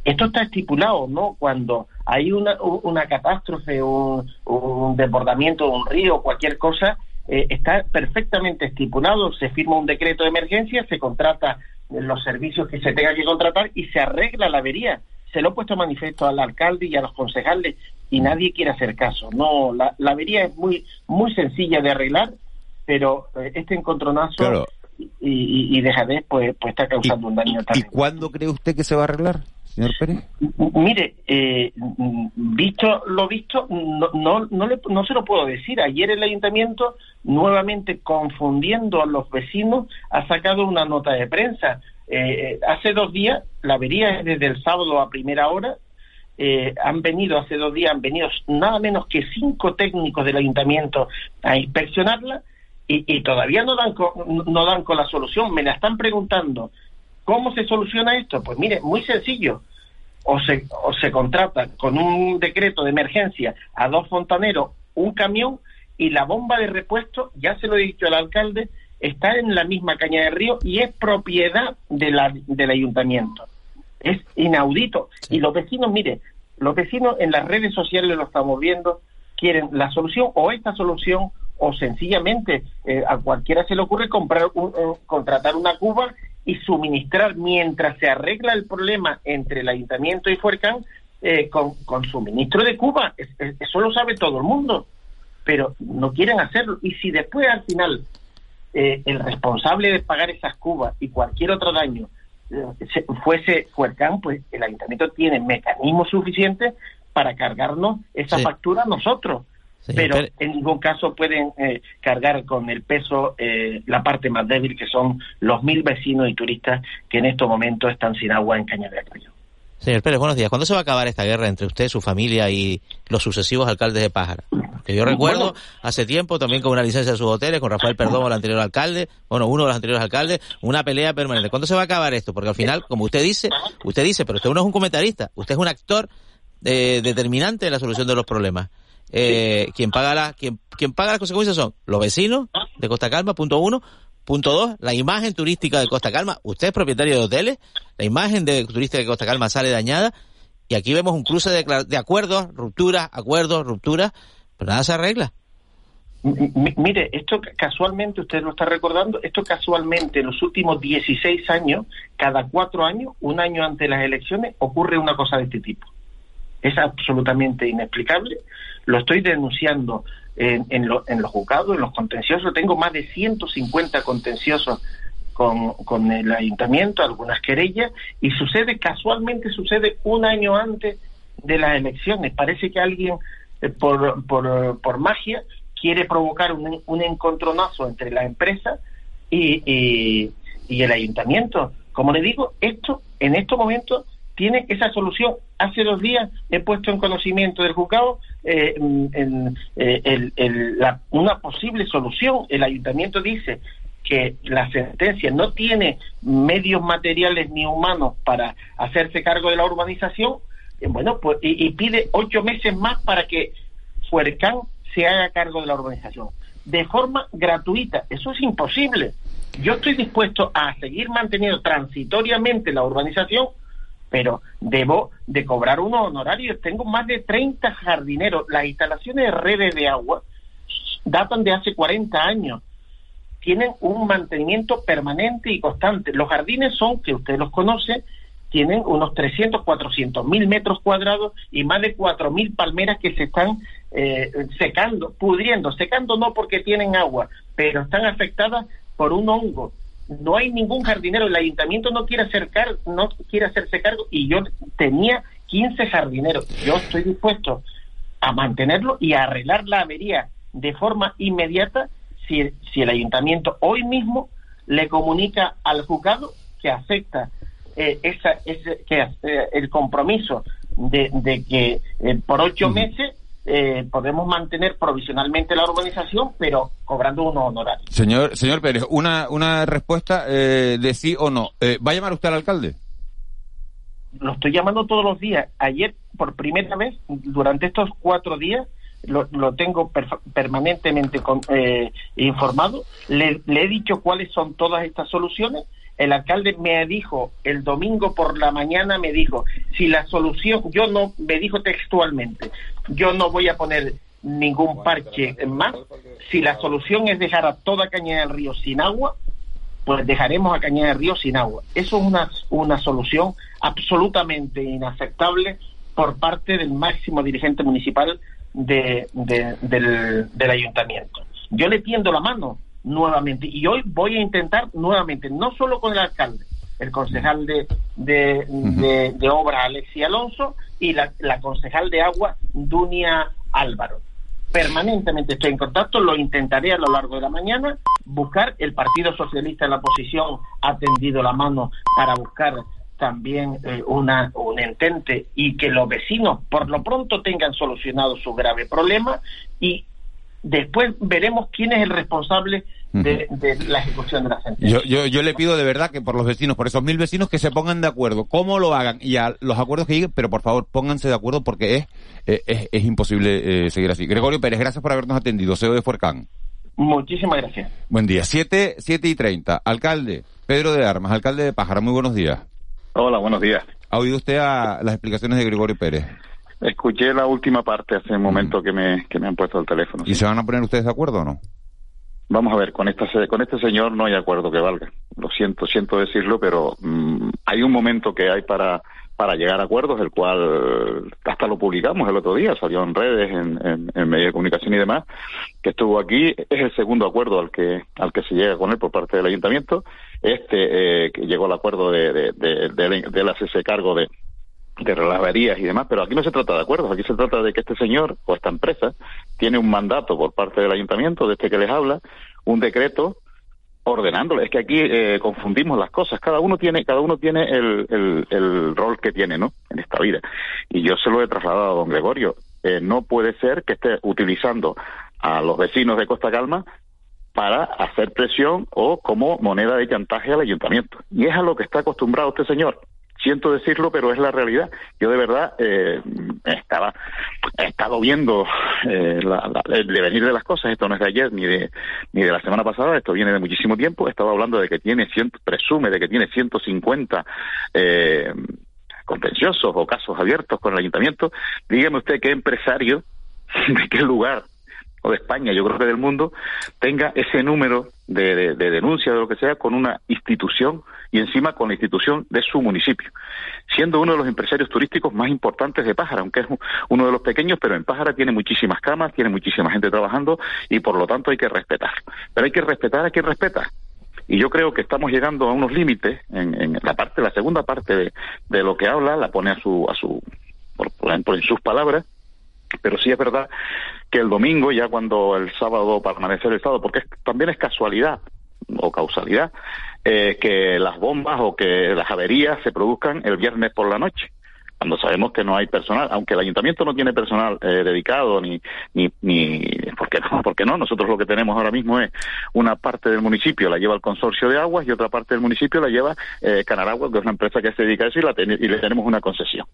Esto está estipulado, ¿no? Cuando hay una, una catástrofe, un, un desbordamiento de un río, cualquier cosa, eh, está perfectamente estipulado, se firma un decreto de emergencia, se contrata los servicios que se tenga que contratar y se arregla la avería. Se lo he puesto a manifiesto al alcalde y a los concejales y nadie quiere hacer caso. No, la, la avería es muy muy sencilla de arreglar, pero eh, este encontronazo Claro. y, y, y dejadez pues, pues está causando un daño ¿Y terrible. cuándo cree usted que se va a arreglar, señor Pérez? Mire, eh, visto lo visto, no, no, no, le- no se lo puedo decir. Ayer el ayuntamiento, nuevamente confundiendo a los vecinos, ha sacado una nota de prensa. Eh, hace dos días, la avería es desde el sábado a primera hora. eh, han venido, hace dos días, han venido nada menos que cinco técnicos del ayuntamiento a inspeccionarla y, todavía no dan, con, no dan con la solución. Me la están preguntando. ¿Cómo se soluciona esto? Pues mire, muy sencillo o se, o se contrata con un decreto de emergencia a dos fontaneros un camión y la bomba de repuesto, ya se lo he dicho al alcalde, está en la misma caña de río y es propiedad de la, del ayuntamiento. Es inaudito. Y los vecinos, mire, los vecinos en las redes sociales lo estamos viendo, quieren la solución o esta solución o sencillamente eh, a cualquiera se le ocurre comprar un- contratar una cuba y suministrar mientras se arregla el problema entre el ayuntamiento y Fuercán eh, con, con suministro de cuba. Es- es- eso lo sabe todo el mundo, pero no quieren hacerlo. Y si después al final eh, el responsable de pagar esas cubas y cualquier otro daño se- fuese Fuercán, pues el ayuntamiento tiene mecanismos suficientes para cargarnos esa Sí. factura a nosotros. Señor pero en ningún caso pueden eh, cargar con el peso eh, la parte más débil, que son los mil vecinos y turistas que en estos momentos están sin agua en Caña de Río. Señor Pérez, buenos días. ¿Cuándo se va a acabar esta guerra entre usted, su familia y los sucesivos alcaldes de Pájara? Que yo recuerdo Bueno. hace tiempo también con una licencia de sus hoteles, con Rafael Perdomo, el anterior alcalde, bueno, uno de los anteriores alcaldes, una pelea permanente. ¿Cuándo se va a acabar esto? Porque al final, como usted dice, usted dice, pero usted no es un comentarista, usted es un actor eh, determinante en la solución de los problemas. Eh, quien paga la, quien, paga las consecuencias son los vecinos de Costa Calma, punto uno. Punto dos, la imagen turística de Costa Calma. Usted es propietario de hoteles, la imagen de turística de Costa Calma sale dañada y aquí vemos un cruce de, acuerdos, rupturas, acuerdos, rupturas, pero nada se arregla. M- Mire, esto ca- casualmente, usted lo está recordando, esto casualmente en los últimos 16 años, cada cuatro años, un año antes de las elecciones, ocurre una cosa de este tipo. Es absolutamente inexplicable. Lo estoy denunciando en, en, lo- en los juzgados, en los contenciosos. Tengo más de 150 contenciosos con, con el ayuntamiento, algunas querellas, y sucede, casualmente sucede un año antes de las elecciones. Parece que alguien, eh, por, por, por magia, quiere provocar un, un encontronazo entre la empresa y, y, y el ayuntamiento. Como le digo, esto en estos momentos tiene esa solución. Hace dos días he puesto en conocimiento del juzgado eh, en- eh, el- la- una posible solución. El ayuntamiento dice que la sentencia no tiene medios materiales ni humanos para hacerse cargo de la urbanización, eh, bueno, pues y, y pide ocho meses más para que Fuercán se haga cargo de la urbanización de forma gratuita. Eso es imposible. Yo estoy dispuesto a seguir manteniendo transitoriamente la urbanización, pero debo de cobrar unos honorarios. Tengo más de 30 jardineros. Las instalaciones de redes de agua datan de hace 40 años. Tienen un mantenimiento permanente y constante. Los jardines son, que usted los conoce, tienen unos 300, 400 mil metros cuadrados y más de 4 mil palmeras que se están eh, secando, pudriendo. Secando no porque tienen agua, pero están afectadas por un hongo. No hay ningún jardinero, el ayuntamiento no quiere hacer car- no quiere hacerse cargo y yo tenía 15 jardineros. Yo estoy dispuesto a mantenerlo y a arreglar la avería de forma inmediata si, si el ayuntamiento hoy mismo le comunica al juzgado que acepta eh, esa, ese, que, eh, el compromiso de, de que eh, por ocho meses eh, podemos mantener provisionalmente la urbanización, pero cobrando unos honorarios. Señor, señor Pérez, una, una respuesta eh, de sí o no. Eh, ¿Va a llamar usted al alcalde? Lo estoy llamando todos los días. Ayer, por primera vez, durante estos cuatro días, lo, lo tengo perf- permanentemente con- eh, informado. Le, le he dicho cuáles son todas estas soluciones. El alcalde me dijo el domingo por la mañana, me dijo, si la solución, yo no, me dijo textualmente, yo no voy a poner ningún parche más. Si la solución es dejar a toda Cañada del Río sin agua, pues dejaremos a Cañada del Río sin agua. Eso es una, una solución absolutamente inaceptable por parte del máximo dirigente municipal de- de- del, del ayuntamiento. Yo le tiendo la mano nuevamente y hoy voy a intentar nuevamente, no solo con el alcalde, el concejal de, de, de, de obra Alexi Alonso y la, la concejal de agua Dunia Álvaro. Permanentemente estoy en contacto, lo intentaré a lo largo de la mañana, buscar, el Partido Socialista en la oposición ha tendido la mano para buscar también eh, una, un entente y que los vecinos por lo pronto tengan solucionado su grave problema y después veremos quién es el responsable de, de la ejecución de la sentencia. Yo, yo, yo le pido de verdad que por los vecinos, por esos mil vecinos, que se pongan de acuerdo, cómo lo hagan y a los acuerdos que lleguen, pero por favor pónganse de acuerdo porque es, es, es imposible eh, seguir así. Gregorio Pérez, gracias por habernos atendido, CEO de Fuercán. Muchísimas gracias. Buen día. 7, siete y 30. Alcalde, Pedro de Armas, alcalde de Pájara, muy buenos días. Hola, buenos días. ¿Ha oído usted a las explicaciones de Gregorio Pérez? Escuché la última parte hace un momento que me, que me han puesto el teléfono. ¿Y se van a poner ustedes de acuerdo o no? Vamos a ver, con, esta, con este señor no hay acuerdo que valga. Lo siento, siento decirlo, pero mm, hay un momento que hay para, para llegar a acuerdos, el cual hasta lo publicamos el otro día, salió en redes, en, en, en medios de comunicación y demás, que estuvo aquí. Es el segundo acuerdo al que, al que se llega con él por parte del ayuntamiento. Este, eh, que llegó al acuerdo de, de, de, de, de él hacerse cargo de, de las averías y demás, pero aquí no se trata de acuerdos, aquí se trata de que este señor o esta empresa tiene un mandato por parte del ayuntamiento, de este que les habla, un decreto ordenándolo. Es que aquí eh, confundimos las cosas. Cada uno tiene, cada uno tiene el, el, el rol que tiene, ¿no? En esta vida. Y yo se lo he trasladado a don Gregorio. Eh, no puede ser que esté utilizando a los vecinos de Costa Calma para hacer presión o como moneda de chantaje al ayuntamiento. Y es a lo que está acostumbrado este señor. Siento decirlo, pero es la realidad. Yo de verdad eh, estaba, he estado viendo eh, la- la- el devenir de las cosas. Esto no es de ayer ni de ni de la semana pasada. Esto viene de muchísimo tiempo. Estaba hablando de que tiene ciento, presume de que tiene 150 eh, contenciosos o casos abiertos con el ayuntamiento. Dígame usted qué empresario de qué lugar o de España, yo creo que del mundo, tenga ese número de, de, de denuncia de lo que sea con una institución y encima con la institución de su municipio, siendo uno de los empresarios turísticos más importantes de Pájara, aunque es un- uno de los pequeños, pero en Pájara tiene muchísimas camas, tiene muchísima gente trabajando y por lo tanto hay que respetar. Pero hay que respetar a quien respeta. Y yo creo que estamos llegando a unos límites en, en la parte, la segunda parte de, lo que habla, la pone a su, a su, por- por- en sus palabras, pero sí es verdad que el domingo, ya cuando el sábado para amanecer el sábado, porque también es casualidad o causalidad, eh, que las bombas o que las averías se produzcan el viernes por la noche, cuando sabemos que no hay personal, aunque el ayuntamiento no tiene personal eh, dedicado ni, ni, ni, ¿por qué no? ¿Por qué no? Nosotros lo que tenemos ahora mismo es una parte del municipio la lleva el consorcio de aguas y otra parte del municipio la lleva eh, Canaragua, que es una empresa que se dedica a eso y, la ten- y le tenemos una concesión.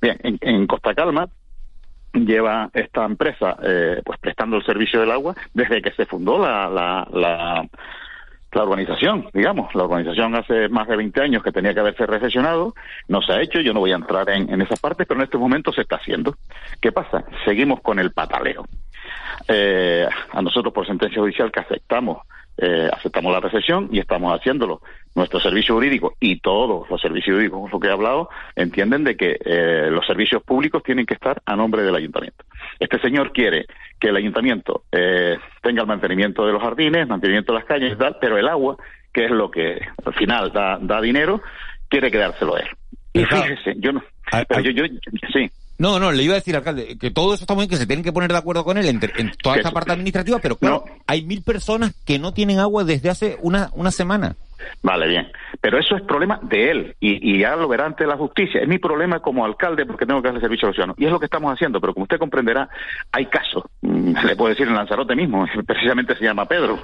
Bien, en, en Costa Calma lleva esta empresa eh, pues prestando el servicio del agua desde que se fundó la, la, la, la organización, digamos. La organización hace más de 20 años que tenía que haberse reflexionado, no se ha hecho, yo no voy a entrar en, en esas partes, pero en este momento se está haciendo. ¿Qué pasa? Seguimos con el pataleo. Eh, a nosotros por sentencia judicial que aceptamos eh, aceptamos la recesión y estamos haciéndolo. Nuestro servicio jurídico y todos los servicios jurídicos con los que he hablado entienden de que eh, los servicios públicos tienen que estar a nombre del ayuntamiento. Este señor quiere que el ayuntamiento eh, tenga el mantenimiento de los jardines, mantenimiento de las calles y tal, pero el agua, que es lo que al final da, da dinero, quiere quedárselo él. Y fíjese, yo no. Pero yo, yo, sí. No, no, le iba a decir, alcalde, que todo eso está muy bien, que se tienen que poner de acuerdo con él en toda esta parte administrativa, pero claro, hay mil personas que no tienen agua desde hace una, una semana. Vale, bien. Pero eso es problema de él y, y ya lo verá ante la justicia. Es mi problema como alcalde porque tengo que darle servicio a los ciudadanos. Y es lo que estamos haciendo, pero como usted comprenderá, hay casos. Mm, Le puedo decir en Lanzarote mismo, precisamente se llama Pedro.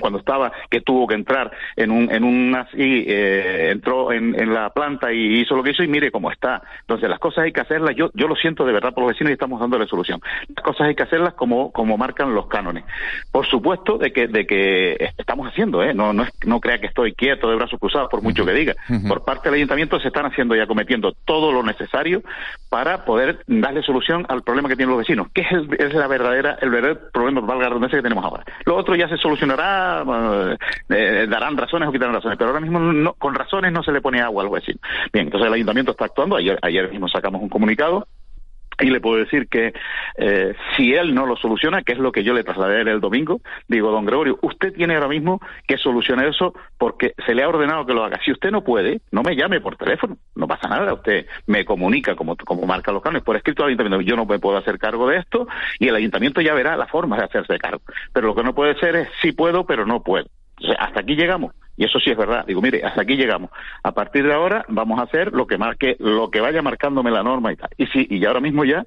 Cuando estaba, que tuvo que entrar en un, en un así, eh, entró en, la planta y hizo lo que hizo y mire cómo está. Entonces las cosas hay que hacerlas, yo, yo lo siento de verdad por los vecinos y estamos dándole solución. Las cosas hay que hacerlas como, como marcan los cánones. Por supuesto de que, de que estamos haciendo, ¿eh? no, es- no crea que estoy quieto de brazos cruzados por mucho que diga. Por parte del ayuntamiento se están haciendo y acometiendo todo lo necesario para poder darle solución al problema que tienen los vecinos, que es, el, es la verdadera, el verdadero problema, valga la redundancia, que tenemos ahora. Lo otro ya se solucionará, eh, eh, darán razones o quitarán razones, pero ahora mismo no, con razones no se le pone agua a los vecinos. Bien, entonces el ayuntamiento está actuando, ayer, ayer mismo sacamos un comunicado y le puedo decir que eh, si él no lo soluciona, que es lo que yo le trasladé el domingo, digo, don Gregorio, usted tiene ahora mismo que solucionar eso porque se le ha ordenado que lo haga. Si usted no puede, no me llame por teléfono, no pasa nada, usted me comunica como, como marca los cánones por escrito al ayuntamiento, yo no me puedo hacer cargo de esto y el ayuntamiento ya verá la forma de hacerse cargo. Pero lo que no puede ser es sí puedo, pero no puedo. Hasta aquí llegamos. Y eso sí es verdad. Digo, mire, hasta aquí llegamos. A partir de ahora vamos a hacer lo que marque, lo que vaya marcándome la norma y tal. Y sí, y ahora mismo ya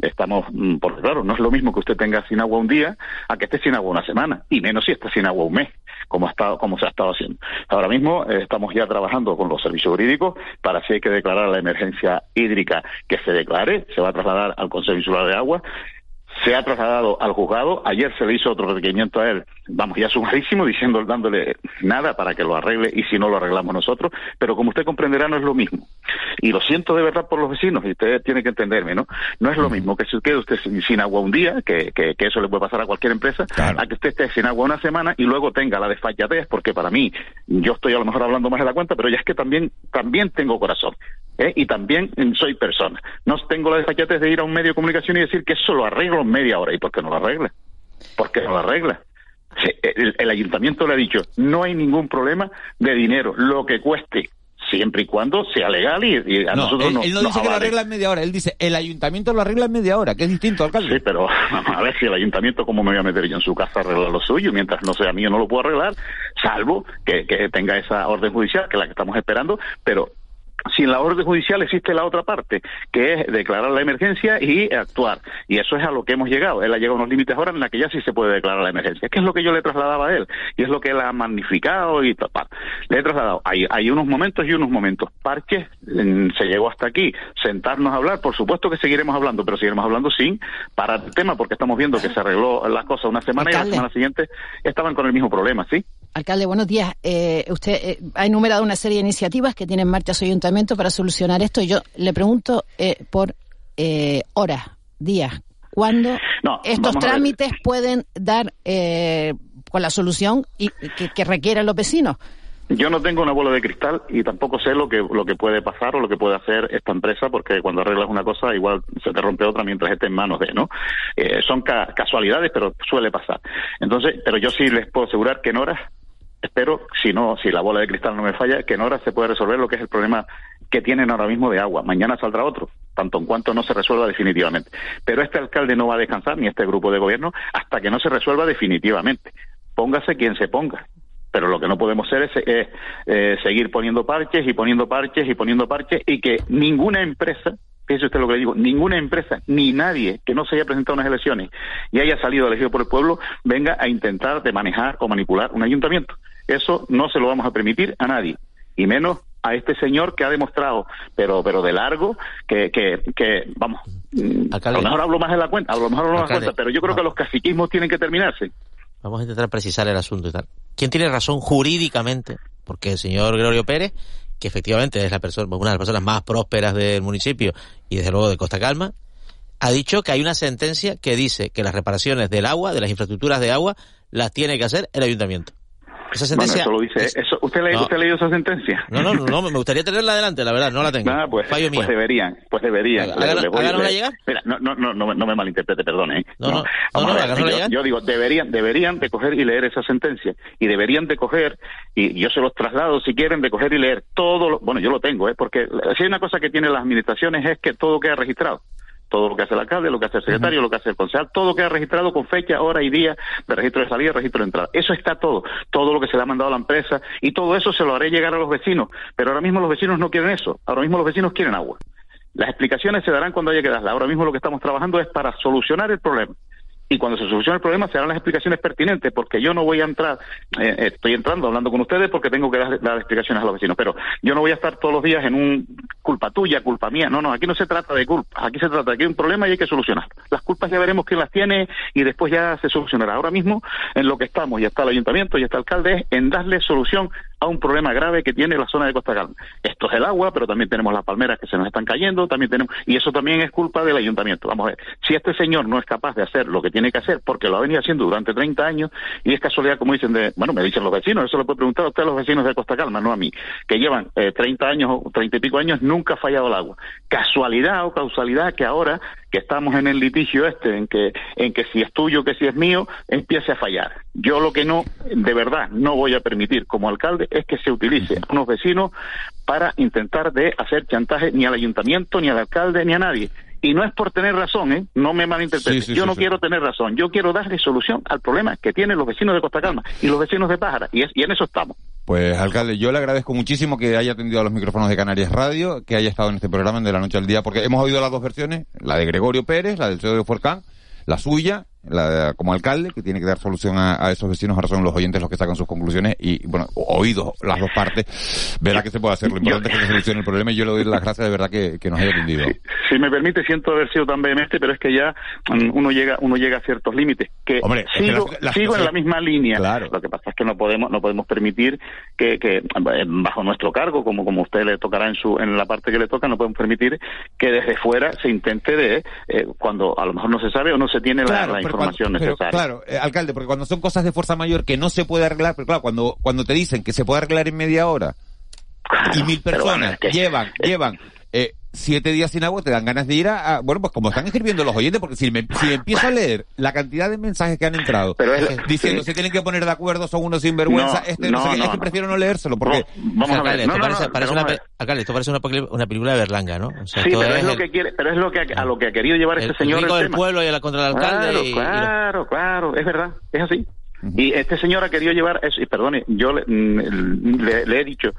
estamos, mm, porque claro, no es lo mismo que usted tenga sin agua un día a que esté sin agua una semana, y menos si está sin agua un mes, como ha estado, como se ha estado haciendo. Ahora mismo eh, estamos ya trabajando con los servicios jurídicos para si hay que declarar la emergencia hídrica que se declare, se va a trasladar al Consejo Insular de Agua se ha trasladado al juzgado. Ayer se le hizo otro requerimiento a él, vamos, ya sumarísimo, diciendo, dándole nada para que lo arregle y si no lo arreglamos nosotros. Pero como usted comprenderá, no es lo mismo. Y lo siento de verdad por los vecinos, y usted tiene que entenderme, ¿no? No es lo mismo que se quede usted sin, agua un día, que, que, que eso le puede pasar a cualquier empresa, a que usted esté sin agua una semana y luego tenga la desfachatez, porque para mí, yo estoy a lo mejor hablando más de la cuenta, pero ya es que también, también tengo corazón. ¿eh? y también mm, soy persona. No tengo la desfachatez de ir a un medio de comunicación y decir que eso lo arreglo media hora. ¿Y por qué no lo arregla? ¿Por qué no lo arregla? El, el ayuntamiento le ha dicho, no hay ningún problema de dinero, lo que cueste, siempre y cuando sea legal y, y a No, nosotros él, no, él no dice que lo arregla en media hora, él dice el ayuntamiento lo arregla en media hora, que es distinto, alcalde. Sí, pero a ver si el ayuntamiento, ¿cómo me voy a meter yo en su casa a arreglar lo suyo? Mientras no sea mío, no lo puedo arreglar, salvo que, que tenga esa orden judicial, que es la que estamos esperando, pero si en la orden judicial existe la otra parte, que es declarar la emergencia y actuar. Y eso es a lo que hemos llegado. Él ha llegado a unos límites ahora en la que ya sí se puede declarar la emergencia, que es lo que yo le trasladaba a él. Y es lo que él ha magnificado y tal. Le he trasladado. Hay, hay unos momentos y unos momentos. Parches, mm, se llegó hasta aquí. Sentarnos a hablar, por supuesto que seguiremos hablando, pero seguiremos hablando sin parar el tema, porque estamos viendo que se arregló la cosa una semana y la semana siguiente estaban con el mismo problema, ¿sí? Alcalde, buenos días. Eh, usted eh, ha enumerado una serie de iniciativas que tiene en marcha su ayuntamiento para solucionar esto. Y yo le pregunto eh, por eh, horas, días, ¿cuándo No, estos trámites pueden dar eh, con la solución y, que, que requieren los vecinos? Yo no tengo una bola de cristal y tampoco sé lo que lo que puede pasar o lo que puede hacer esta empresa porque cuando arreglas una cosa igual se te rompe otra mientras esté en manos de, ¿no? Eh, son ca- casualidades, pero suele pasar. Entonces, pero yo sí les puedo asegurar que en horas, espero, si no, si la bola de cristal no me falla, que en horas se puede resolver lo que es el problema que tienen ahora mismo de agua. Mañana saldrá otro, tanto en cuanto no se resuelva definitivamente. Pero este alcalde no va a descansar, ni este grupo de gobierno, hasta que no se resuelva definitivamente. Póngase quien se ponga. Pero lo que no podemos hacer es, es, eh, seguir poniendo parches y poniendo parches y poniendo parches y que ninguna empresa, fíjese usted lo que le digo, ninguna empresa ni nadie que no se haya presentado a unas elecciones y haya salido elegido por el pueblo venga a intentar de manejar o manipular un ayuntamiento. Eso no se lo vamos a permitir a nadie y menos a este señor que ha demostrado, pero pero de largo, que, que, que vamos, mm, a lo mejor hablo más de la cuenta, a lo mejor hablo más de la cuenta, pero yo creo que los caciquismos tienen que terminarse. Vamos a intentar precisar el asunto y tal. ¿Quién tiene razón jurídicamente? Porque el señor Gregorio Pérez, que efectivamente es la persona, una de las personas más prósperas del municipio y desde luego de Costa Calma, ha dicho que hay una sentencia que dice que las reparaciones del agua, de las infraestructuras de agua, las tiene que hacer el ayuntamiento. Esa Bueno, sentencia. eso lo dice. Eso, ¿usted, le, No. ¿Usted ha leído esa sentencia? No, no, no, no, me gustaría tenerla adelante, la verdad, no la tengo. Ah, pues, Fallo mío. pues deberían, pues deberían. Háganos- llegar. Mira, no, no, no, no, me malinterprete, perdone. ¿eh? No, no, no, no, ver, yo, yo digo, deberían, deberían de coger y leer esa sentencia. Y deberían de coger, y yo se los traslado si quieren, de coger y leer todo lo, bueno, yo lo tengo, ¿eh? Porque si hay una cosa que tienen las administraciones es que todo queda registrado. Todo lo que hace el alcalde, lo que hace el secretario, lo que hace el concejal, todo queda registrado con fecha, hora y día de registro de salida, registro de entrada. Eso está todo, todo lo que se le ha mandado a la empresa y todo eso se lo haré llegar a los vecinos. Pero ahora mismo los vecinos no quieren eso, ahora mismo los vecinos quieren agua. Las explicaciones se darán cuando haya que darlas. Ahora mismo lo que estamos trabajando es para solucionar el problema y cuando se solucione el problema se harán las explicaciones pertinentes, porque yo no voy a entrar, eh, estoy entrando hablando con ustedes porque tengo que dar, dar, explicaciones a los vecinos, pero yo no voy a estar todos los días en un culpa tuya, culpa mía, no, no, aquí no se trata de culpa, aquí se trata de que hay un problema y hay que solucionar. Las culpas ya veremos quién las tiene y después ya se solucionará. Ahora mismo en lo que estamos, ya está el ayuntamiento, ya está el alcalde, es en darle solución a un problema grave que tiene la zona de Costa Calma. Esto es el agua, pero también tenemos las palmeras que se nos están cayendo, también tenemos, y eso también es culpa del ayuntamiento. Vamos a ver, si este señor no es capaz de hacer lo que tiene que hacer, porque lo ha venido haciendo durante 30 años, y es casualidad, como dicen, de, bueno, me dicen los vecinos, eso lo puede preguntar a usted a los vecinos de Costa Calma, no a mí, que llevan eh, 30 años o 30 y pico años, nunca ha fallado el agua. Casualidad o causalidad que ahora que estamos en el litigio este, en que, en que si es tuyo, que si es mío, empiece a fallar. Yo lo que no, de verdad, no voy a permitir como alcalde es que se utilice a unos vecinos para intentar de hacer chantaje ni al ayuntamiento, ni al alcalde, ni a nadie. Y no es por tener razón, ¿eh? no me malinterpreten. Sí, sí, yo sí, no quiero tener razón. Yo quiero darle solución al problema que tienen los vecinos de Costa Calma y los vecinos de Pájara. Y, es- y en eso estamos. Pues, alcalde, yo le agradezco muchísimo que haya atendido a los micrófonos de Canarias Radio, que haya estado en este programa de la noche al día, porque hemos oído las dos versiones, la de Gregorio Pérez, la del CEO de la suya, la como alcalde, que tiene que dar solución a, a esos vecinos, ahora son los oyentes los que sacan sus conclusiones y, bueno, oído las dos partes, verá que se puede hacer. Lo importante es que se solucione el problema y yo le doy las gracias de verdad que, que nos haya atendido. Si me permite, siento haber sido tan vehemente, pero es que ya mm, uno llega uno llega a ciertos límites. Que Hombre, es que sigo, la- la sigo en la misma línea. Claro. Lo que pasa es que no podemos no podemos permitir que, que eh, bajo nuestro cargo, como como usted le tocará en su en la parte que le toca, no podemos permitir que desde fuera se intente de eh, cuando a lo mejor no se sabe o no se tiene la- Claro, la, información cuando- pero, necesaria. claro, eh, alcalde, porque cuando son cosas de fuerza mayor que no se puede arreglar, pero claro, cuando, cuando te dicen que se puede arreglar en media hora y mil bueno, personas es que- llevan, llevan siete días sin agua, te dan ganas de ir a, a- bueno, pues como están escribiendo los oyentes, porque si me, si empiezo a leer la cantidad de mensajes que han entrado Pero es- diciendo sí. se tienen que poner de acuerdo, son unos sinvergüenza, No, este no, no, sé qué, no, es que prefiero no leérselo, porque Vamos a ver, esto parece, una, a una, película de Berlanga, ¿no? O sea, Sí, pero es, es lo el- que quiere, pero es lo que a lo que ha querido llevar el este señor rico el del tema. pueblo y el contra el alcalde Claro, y- claro, claro, es verdad, es así. Y este señor ha querido llevar eso, y perdone, yo le, mm, le- le he dicho,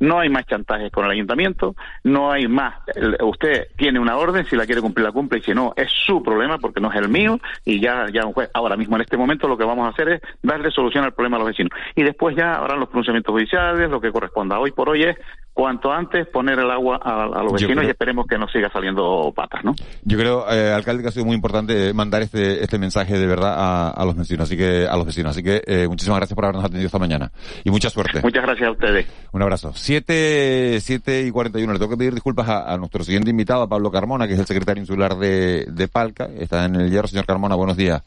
no hay más chantajes con el ayuntamiento, no hay más, usted tiene una orden, si la quiere cumplir la cumple, y si no, es su problema porque no es el mío, y ya, ya un juez, ahora mismo en este momento lo que vamos a hacer es darle solución al problema a los vecinos. Y después ya habrán los pronunciamientos judiciales, lo que corresponda. Hoy por hoy es, cuanto antes, poner el agua a, a los vecinos creo- y esperemos que no siga saliendo patas, ¿no? Yo creo, eh, alcalde, que ha sido muy importante mandar este, este mensaje de verdad a, a los vecinos, así que, a los vecinos. Así que, eh, muchísimas gracias por habernos atendido esta mañana. Y mucha suerte. Muchas gracias a ustedes. Un abrazo. Siete, siete y cuarenta y uno. Le tengo que pedir disculpas a, a nuestro siguiente invitado, a Pablo Carmona, que es el secretario insular de, de Palca. Está en el hierro. Señor Carmona, buenos días.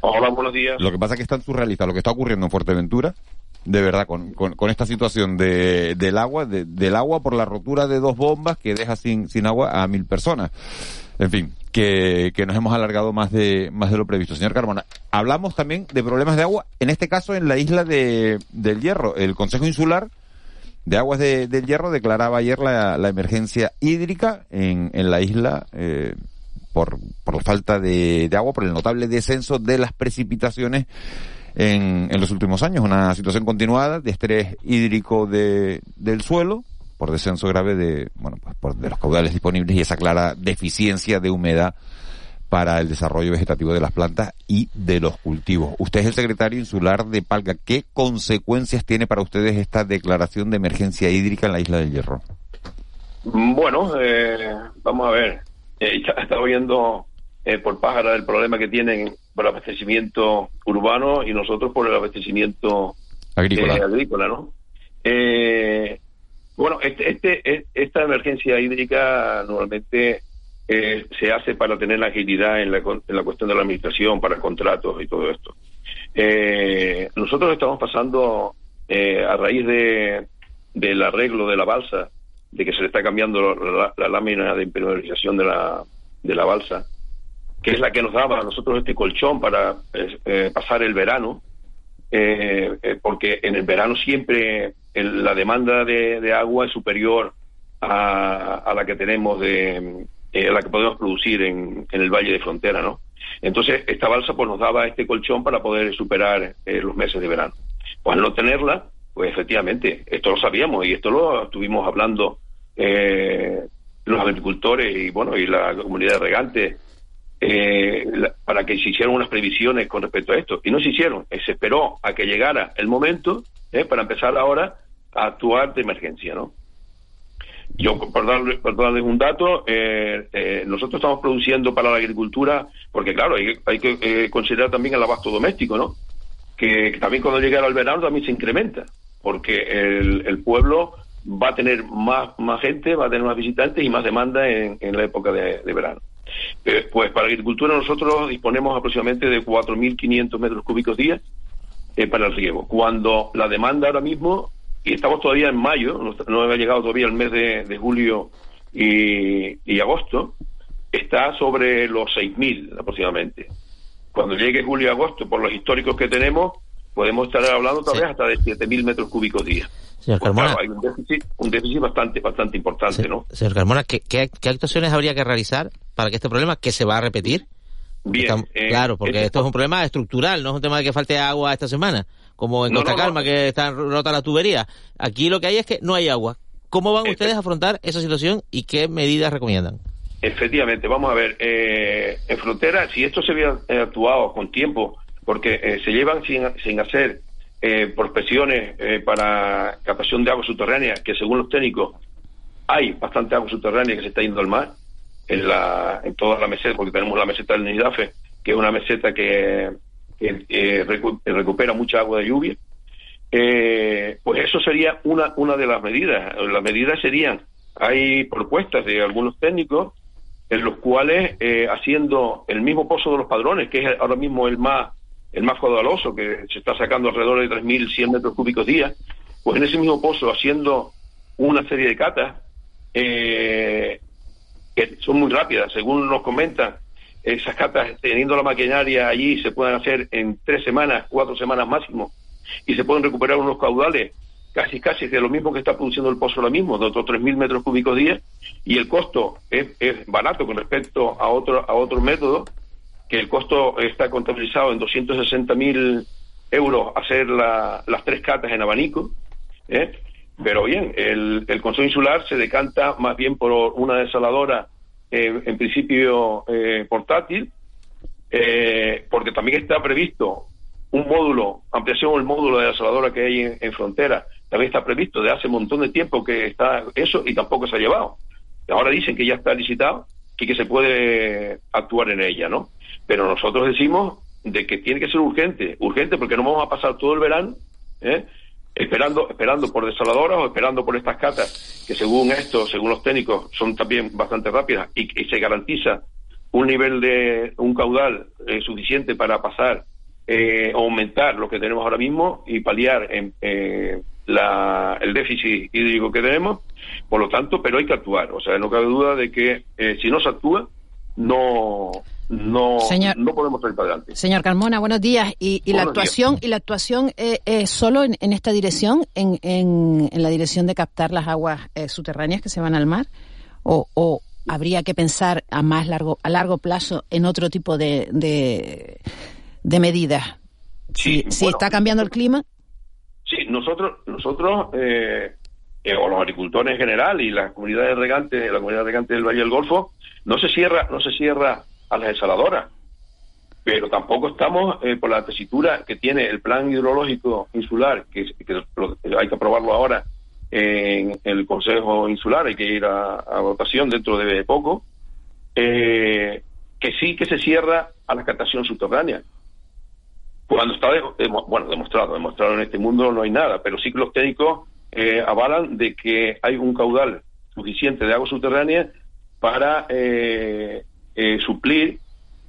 Hola, buenos días. Lo que pasa es que es tan surrealista lo que está ocurriendo en Fuerteventura, de verdad, con, con, con esta situación de, del agua, de- del agua por la rotura de dos bombas que deja sin, sin agua a mil personas. En fin, que, que nos hemos alargado más de, más de lo previsto. Señor Carmona, hablamos también de problemas de agua, en este caso en la isla de, del Hierro. El Consejo Insular de Aguas de- del Hierro declaraba ayer la, la emergencia hídrica en, en la isla, eh, por, por la falta de, de agua, por el notable descenso de las precipitaciones en, en los últimos años. Una situación continuada de estrés hídrico de, del suelo, por descenso grave de, bueno, pues por, de los caudales disponibles y esa clara deficiencia de humedad para el desarrollo vegetativo de las plantas y de los cultivos. Usted es el secretario insular de Palca. ¿Qué consecuencias tiene para ustedes esta declaración de emergencia hídrica en la isla del Hierro? Bueno, eh, vamos a ver. Eh, ya estaba viendo eh, por pájara el problema que tienen por el abastecimiento urbano y nosotros por el abastecimiento Agrícola. eh, agrícola, ¿no? Bueno, este, este, e- esta emergencia hídrica normalmente eh, se hace para tener la agilidad en la, en la cuestión de la administración, para contratos y todo esto. Eh, nosotros estamos pasando eh, a raíz de, del arreglo de la balsa, de que se le está cambiando la, la lámina de impermeabilización de la, de la balsa, que es la que nos daba a nosotros este colchón para eh, eh, pasar el verano, eh, eh, porque en el verano siempre el- la demanda de, de agua es superior a, a la que tenemos de, eh, la que podemos producir en, en, el Valle de Frontera, ¿no? Entonces, esta balsa pues nos daba este colchón para poder superar eh, los meses de verano. Pues al no tenerla, pues efectivamente, esto lo sabíamos y esto lo estuvimos hablando eh, los agricultores y bueno y la comunidad de regantes eh, para que se hicieran unas previsiones con respecto a esto y no se hicieron se esperó a que llegara el momento eh, para empezar ahora actuar de emergencia no yo por darles, por darles un dato eh, eh, nosotros estamos produciendo para la agricultura porque claro hay, hay que eh, considerar también el abasto doméstico no que, también cuando llegara el verano también se incrementa porque el, el pueblo va a tener más, más gente, va a tener más visitantes y más demanda en, en la época de, de verano. Eh, pues para la agricultura nosotros disponemos aproximadamente de 4.500 metros cúbicos día eh, para el riego. Cuando la demanda ahora mismo, y estamos todavía en mayo, no, no ha llegado todavía el mes de, de julio y, y, agosto, está sobre los 6.000 aproximadamente. Cuando llegue julio y agosto, por los históricos que tenemos, podemos estar hablando tal vez hasta de 7.000 metros cúbicos día. Señor Pues Carmona. claro, hay un déficit, un déficit bastante, bastante importante, ¿no? Señor Carmona, ¿qué, qué, qué actuaciones habría que realizar para que este problema, que se va a repetir? Bien, eh, claro, porque este- esto es un problema estructural, no es un tema de que falte agua esta semana, como en No, Costa no, no. Calma, que están rotas las tuberías. Aquí lo que hay es que no hay agua. ¿Cómo van ustedes a afrontar esa situación y qué medidas recomiendan? Efectivamente, vamos a ver, eh, en frontera, si esto se hubiera eh, actuado con tiempo, porque eh, se llevan sin, sin hacer eh, prospecciones eh, para captación de agua subterránea, que según los técnicos hay bastante agua subterránea que se está yendo al mar, en, la, en toda la meseta, porque tenemos la meseta del Nidafe, que es una meseta que, eh, recu- recupera mucha agua de lluvia. Eh, pues eso sería una, una de las medidas. Las medidas serían, hay propuestas de algunos técnicos en los cuales eh, haciendo el mismo pozo de los padrones, que es ahora mismo el más el más caudaloso, que se está sacando alrededor de 3.100 metros cúbicos día, pues en ese mismo pozo haciendo una serie de catas eh, que son muy rápidas, según nos comentan, esas catas teniendo la maquinaria allí se pueden hacer en tres semanas, cuatro semanas máximo, y se pueden recuperar unos caudales casi casi de lo mismo que está produciendo el pozo ahora mismo, de otros 3.000 metros cúbicos día, y el costo es, es barato con respecto a otro, a otro método, que el costo está contabilizado en 260.000 euros hacer la- las tres catas en abanico, ¿eh? pero bien, el, el Consejo Insular se decanta más bien por una desaladora, eh, en principio eh, portátil, eh, porque también está previsto un módulo, ampliación del módulo de desaladora que hay en, en frontera, también está previsto de hace un montón de tiempo que está eso y tampoco se ha llevado. Ahora dicen que ya está licitado y que se puede actuar en ella, ¿no? Pero nosotros decimos de que tiene que ser urgente, urgente porque no vamos a pasar todo el verano ¿eh? Esperando esperando por desaladoras o esperando por estas catas que según esto, según los técnicos, son también bastante rápidas y, y se garantiza un nivel de un caudal eh, suficiente para pasar eh, aumentar lo que tenemos ahora mismo y paliar en, eh, la, el déficit hídrico que tenemos. Por lo tanto, pero hay que actuar. O sea, no cabe duda de que eh, si no se actúa, no, no, Señor- no podemos salir para adelante. Señor Carmona, buenos días. Y, y la días. actuación y la actuación eh, es solo en, en esta dirección, en, en, en la dirección de captar las aguas eh, subterráneas que se van al mar, o, o habría que pensar a más largo a largo plazo en otro tipo de de, de medidas. Sí, Si bueno, está cambiando el clima, Sí, nosotros, nosotros eh, eh, o los agricultores en general y las comunidades regantes, la comunidad regante del Valle del Golfo, no se cierra, no se cierra a las desaladoras, pero tampoco estamos eh, por la tesitura que tiene el plan hidrológico insular, que, hay que aprobarlo ahora en el Consejo Insular, hay que ir a, votación dentro de poco, eh, que sí que se cierra a la captación subterránea. Cuando está, de- bueno, demostrado, demostrado en este mundo no hay nada, pero sí que los técnicos eh, avalan de que hay un caudal suficiente de agua subterránea para eh, eh, suplir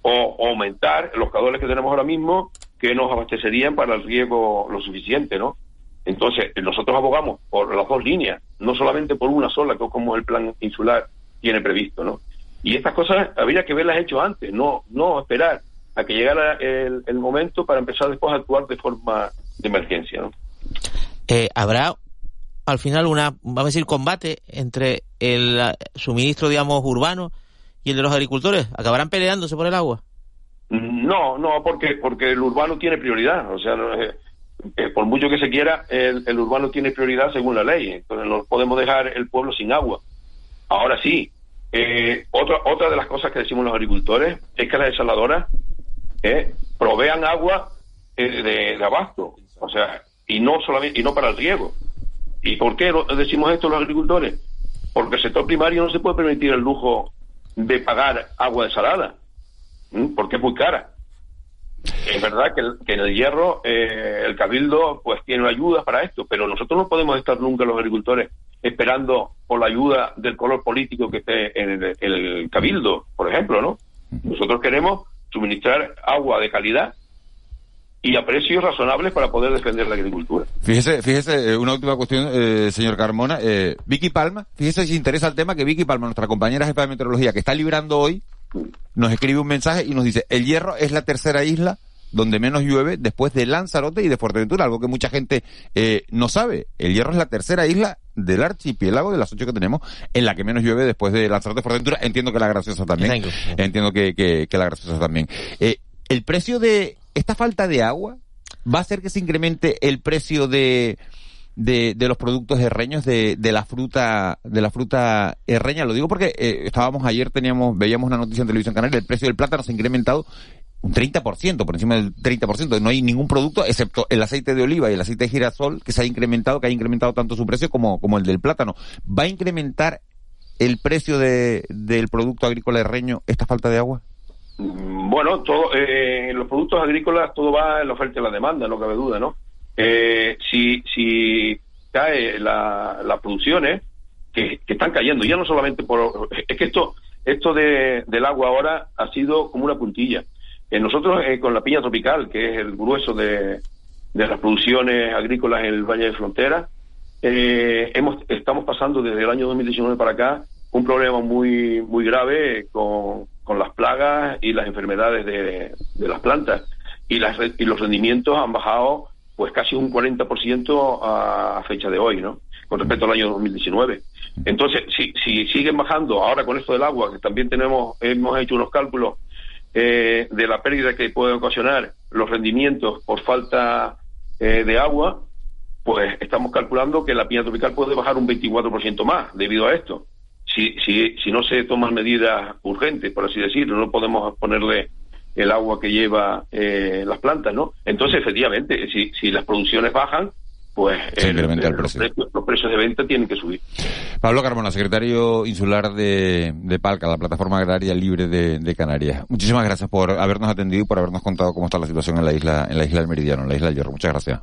o, aumentar los caudales que tenemos ahora mismo que nos abastecerían para el riego lo suficiente, ¿no? Entonces, nosotros abogamos por las dos líneas, no solamente por una sola, que es como el plan insular tiene previsto, ¿no? Y estas cosas habría que haberlas hecho antes, no, no esperar a que llegara el, el momento para empezar después a actuar de forma de emergencia, ¿no? Eh, ¿Habrá al final una, vamos a decir, combate entre el eh, suministro, digamos, urbano y el de los agricultores? ¿Acabarán peleándose por el agua? No, no, porque porque el urbano tiene prioridad. O sea, eh, eh, por mucho que se quiera, el, urbano tiene prioridad según la ley. Entonces no podemos dejar el pueblo sin agua. Ahora sí, eh, otra, otra de las cosas que decimos los agricultores es que las desaladoras provean agua de, de abasto, o sea, y no solamente y no para el riego. ¿Y por qué decimos esto los agricultores? Porque el sector primario no se puede permitir el lujo de pagar agua desalada, porque es muy cara. Es verdad que, el- que en el hierro eh, el cabildo pues tiene ayudas para esto, pero nosotros no podemos estar nunca los agricultores esperando por la ayuda del color político que esté en el, en el cabildo, por ejemplo, ¿no? Nosotros queremos suministrar agua de calidad y a precios razonables para poder defender la agricultura. Fíjese, fíjese, eh, una última cuestión, eh, señor Carmona. Eh, Vicky Palma, fíjese si interesa el tema que Vicky Palma, nuestra compañera jefa de meteorología, que está librando hoy, nos escribe un mensaje y nos dice, el Hierro es la tercera isla donde menos llueve después de Lanzarote y de Fuerteventura, algo que mucha gente eh, no sabe. El Hierro es la tercera isla del archipiélago de las ocho que tenemos en la que menos llueve después de Lanzarote y Fuerteventura. Entiendo que la graciosa también. Entiendo que, que, que la graciosa también. Eh, el precio de esta falta de agua va a hacer que se incremente el precio de de, los productos herreños de, de la fruta de la fruta herreña lo digo porque eh, estábamos ayer teníamos veíamos una noticia en televisión canaria el precio del plátano se ha incrementado un 30%, por encima del 30%. No hay ningún producto, excepto el aceite de oliva y el aceite de girasol, que se ha incrementado, que ha incrementado tanto su precio como, como el del plátano. ¿Va a incrementar el precio de, del producto agrícola herreño esta falta de agua? Mm, Bueno, todo, eh, los productos agrícolas todo va en la oferta y la demanda, no cabe duda, ¿no? Eh, si, si cae la, las producciones que, que están cayendo, ya no solamente por... Es que esto, esto de, del agua ahora ha sido como una puntilla. Eh, nosotros eh, con la piña tropical, que es el grueso de, de las producciones agrícolas en el Valle de Frontera, eh, hemos, estamos pasando desde el año 2019 para acá un problema muy, muy grave con, con las plagas y las enfermedades de, de las plantas. Y, las, y los rendimientos han bajado pues casi un 40% a fecha de hoy, ¿no? Con respecto al año 2019. Entonces, si, si siguen bajando ahora con esto del agua, que también tenemos, hemos hecho unos cálculos eh, de la pérdida que pueden ocasionar los rendimientos por falta eh, de agua, pues estamos calculando que la piña tropical puede bajar un 24% más debido a esto. Si, si, si no se toman medidas urgentes, por así decirlo, no podemos ponerle el agua que lleva eh, las plantas, ¿no? Entonces, efectivamente, si, si las producciones bajan, pues Se el- los, precio. precios, los precios de venta tienen que subir. Pablo Carmona, secretario insular de, de Palca, la plataforma agraria libre de, de Canarias. Muchísimas gracias por habernos atendido y por habernos contado cómo está la situación en la isla, en la isla del Meridiano, en la isla del Hierro. Muchas gracias.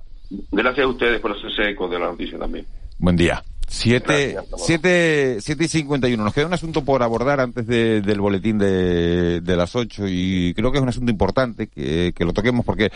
Gracias a ustedes por hacerse eco de la noticia también. Buen día. Siete, Gracias, siete, siete y cincuenta y uno. Nos queda un asunto por abordar antes de- del boletín de, de las ocho y creo que es un asunto importante que, que lo toquemos porque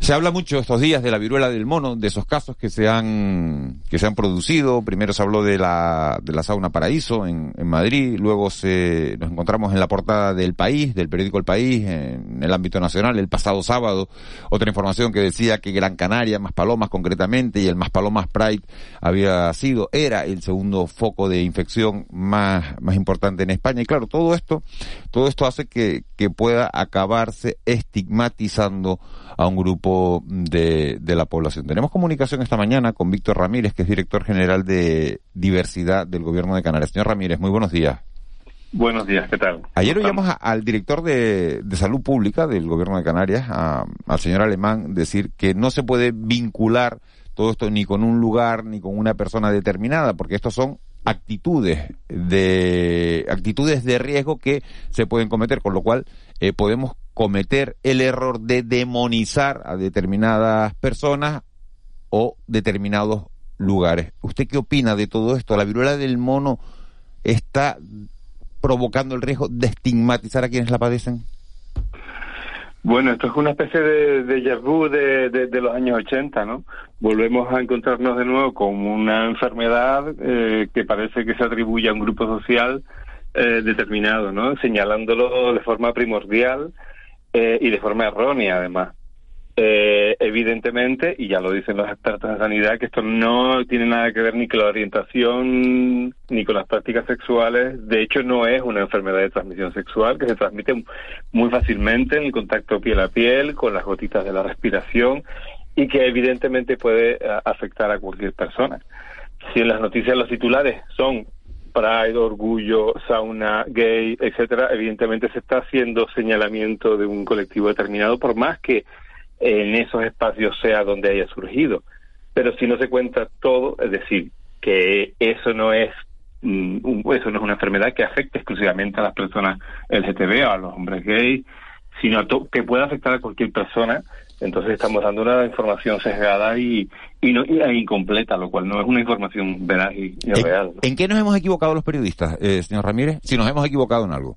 se habla mucho estos días de la viruela del mono, de esos casos que se han, que se han producido. Primero se habló de la, de la sauna Paraíso en, en Madrid, luego se, nos encontramos en la portada del País, del periódico El País, en el ámbito nacional, el pasado sábado, otra información que decía que Gran Canaria, Maspalomas concretamente, y el Maspalomas Pride había sido, era el segundo foco de infección más, más importante en España. Y claro, todo esto, todo esto hace que, que pueda acabarse estigmatizando a un grupo de, de la población. Tenemos comunicación esta mañana con Víctor Ramírez, que es director general de diversidad del gobierno de Canarias. Señor Ramírez, muy buenos días. Buenos días, ¿qué tal? Ayer oíamos al director de, de salud pública del gobierno de Canarias, a- al señor Alemán, decir que no se puede vincular todo esto ni con un lugar ni con una persona determinada, porque estos son actitudes de actitudes de riesgo que se pueden cometer, con lo cual eh, podemos cometer el error de demonizar a determinadas personas o determinados lugares. ¿Usted qué opina de todo esto? ¿La viruela del mono está provocando el riesgo de estigmatizar a quienes la padecen? Bueno, esto es una especie de vu de, de, de los años 80, ¿no? Volvemos a encontrarnos de nuevo con una enfermedad eh, que parece que se atribuye a un grupo social eh, determinado, ¿no? Señalándolo de forma primordial eh, y de forma errónea, además. Eh, evidentemente, y ya lo dicen los expertos en sanidad, que esto no tiene nada que ver ni con la orientación ni con las prácticas sexuales. De hecho, no es una enfermedad de transmisión sexual que se transmite muy fácilmente en el contacto piel a piel, con las gotitas de la respiración y que evidentemente puede eh, afectar a cualquier persona. Si en las noticias los titulares son Pride, orgullo, sauna, gay, etcétera, evidentemente se está haciendo señalamiento de un colectivo determinado, por más que en esos espacios sea donde haya surgido. Pero si no se cuenta todo, es decir, que eso no es mm, eso no es una enfermedad que afecte exclusivamente a las personas LGTB o a los hombres gays, sino que puede afectar a cualquier persona, entonces estamos dando una información sesgada y, y, no, e incompleta, lo cual no es una información veraz y, real. ¿En qué nos hemos equivocado los periodistas, eh, señor Ramírez? Si nos hemos equivocado en algo.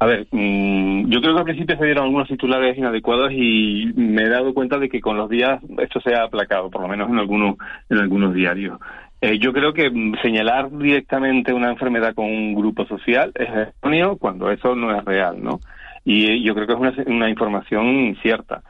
A ver, mm, yo creo que al principio se dieron algunos titulares inadecuados y me he dado cuenta de que con los días esto se ha aplacado, por lo menos en algunos, en algunos diarios. Eh, yo creo que mm, señalar directamente una enfermedad con un grupo social es erróneo cuando eso no es real, ¿no? Y eh, yo creo que es una, una información cierta.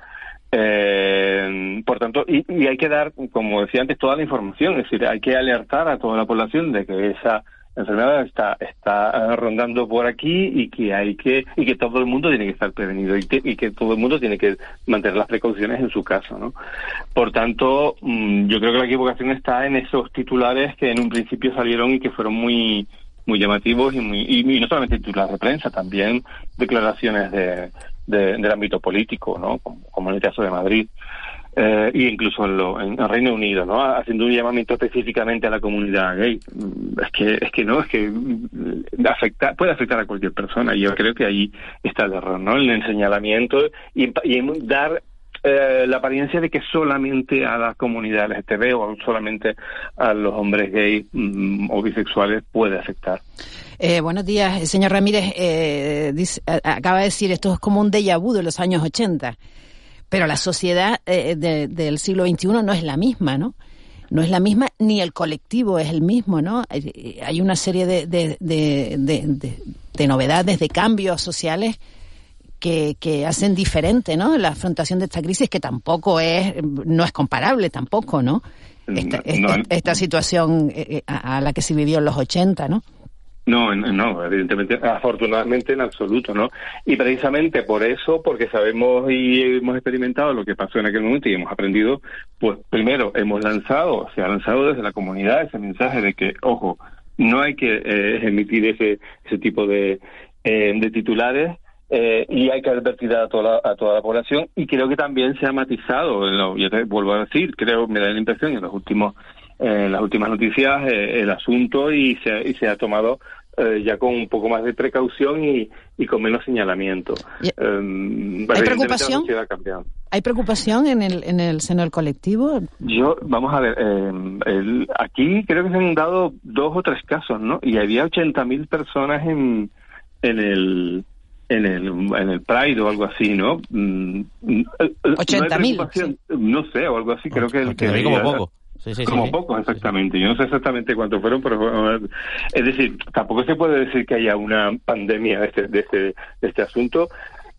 Eh, por tanto, y, y, hay que dar, como decía antes, toda la información, es decir, hay que alertar a toda la población de que esa enfermedad está está rondando por aquí y que hay que y que todo el mundo tiene que estar prevenido y que, y que todo el mundo tiene que mantener las precauciones en su caso no por tanto mm, yo creo que la equivocación está en esos titulares que en un principio salieron y que fueron muy llamativos y muy y, no solamente titulares de prensa también declaraciones de, del ámbito político no como en el caso de Madrid eh, e incluso en, lo, en, Reino Unido, ¿no? Haciendo un llamamiento específicamente a la comunidad gay. Mm, es que, es que no, es que mm, afecta, puede afectar a cualquier persona. Y yo creo que ahí está el error, ¿no? En el señalamiento y, y dar eh, la apariencia de que solamente a la comunidad LGTB o solamente a los hombres gay mm, o bisexuales puede afectar. Eh, buenos días, señor Ramírez. Eh, dice, acaba de decir, esto es como un déjà vu de los años 80. Pero la sociedad eh, del siglo XXI no es la misma, ¿no? No es la misma, ni el colectivo es el mismo, ¿no? Hay una serie de, de, de, novedades, de cambios sociales que, que, hacen diferente, ¿no? La afrontación de esta crisis que tampoco es, no es comparable tampoco, ¿no? Esta, esta, situación eh, eh, a, la que se vivió en los 80, ¿no? No, no, evidentemente, afortunadamente en absoluto, ¿no? Y precisamente por eso, porque sabemos y hemos experimentado lo que pasó en aquel momento y hemos aprendido, pues primero hemos lanzado, se ha lanzado desde la comunidad ese mensaje de que, ojo, no hay que eh, emitir ese, ese tipo de, eh, de titulares eh, y hay que advertir a toda, la, a toda la población y creo que también se ha matizado, yo te vuelvo a decir, creo, me da la impresión en los últimos en las últimas noticias el asunto y se, y se ha tomado eh, ya con un poco más de precaución y, y con menos señalamiento. Eh, ¿Hay preocupación? ¿Hay preocupación en el, en el seno del colectivo? Yo, vamos a ver, eh, aquí creo que se han dado dos o tres casos, ¿no? Y había 80.000 personas en, en el en el, en el Pride o algo así, ¿no? ¿80.000? Mm, no, sé, o algo así, creo que... que como poco como pocos, exactamente. Yo no sé exactamente cuántos fueron, pero es decir, tampoco se puede decir que haya una pandemia de este, de este, de este asunto.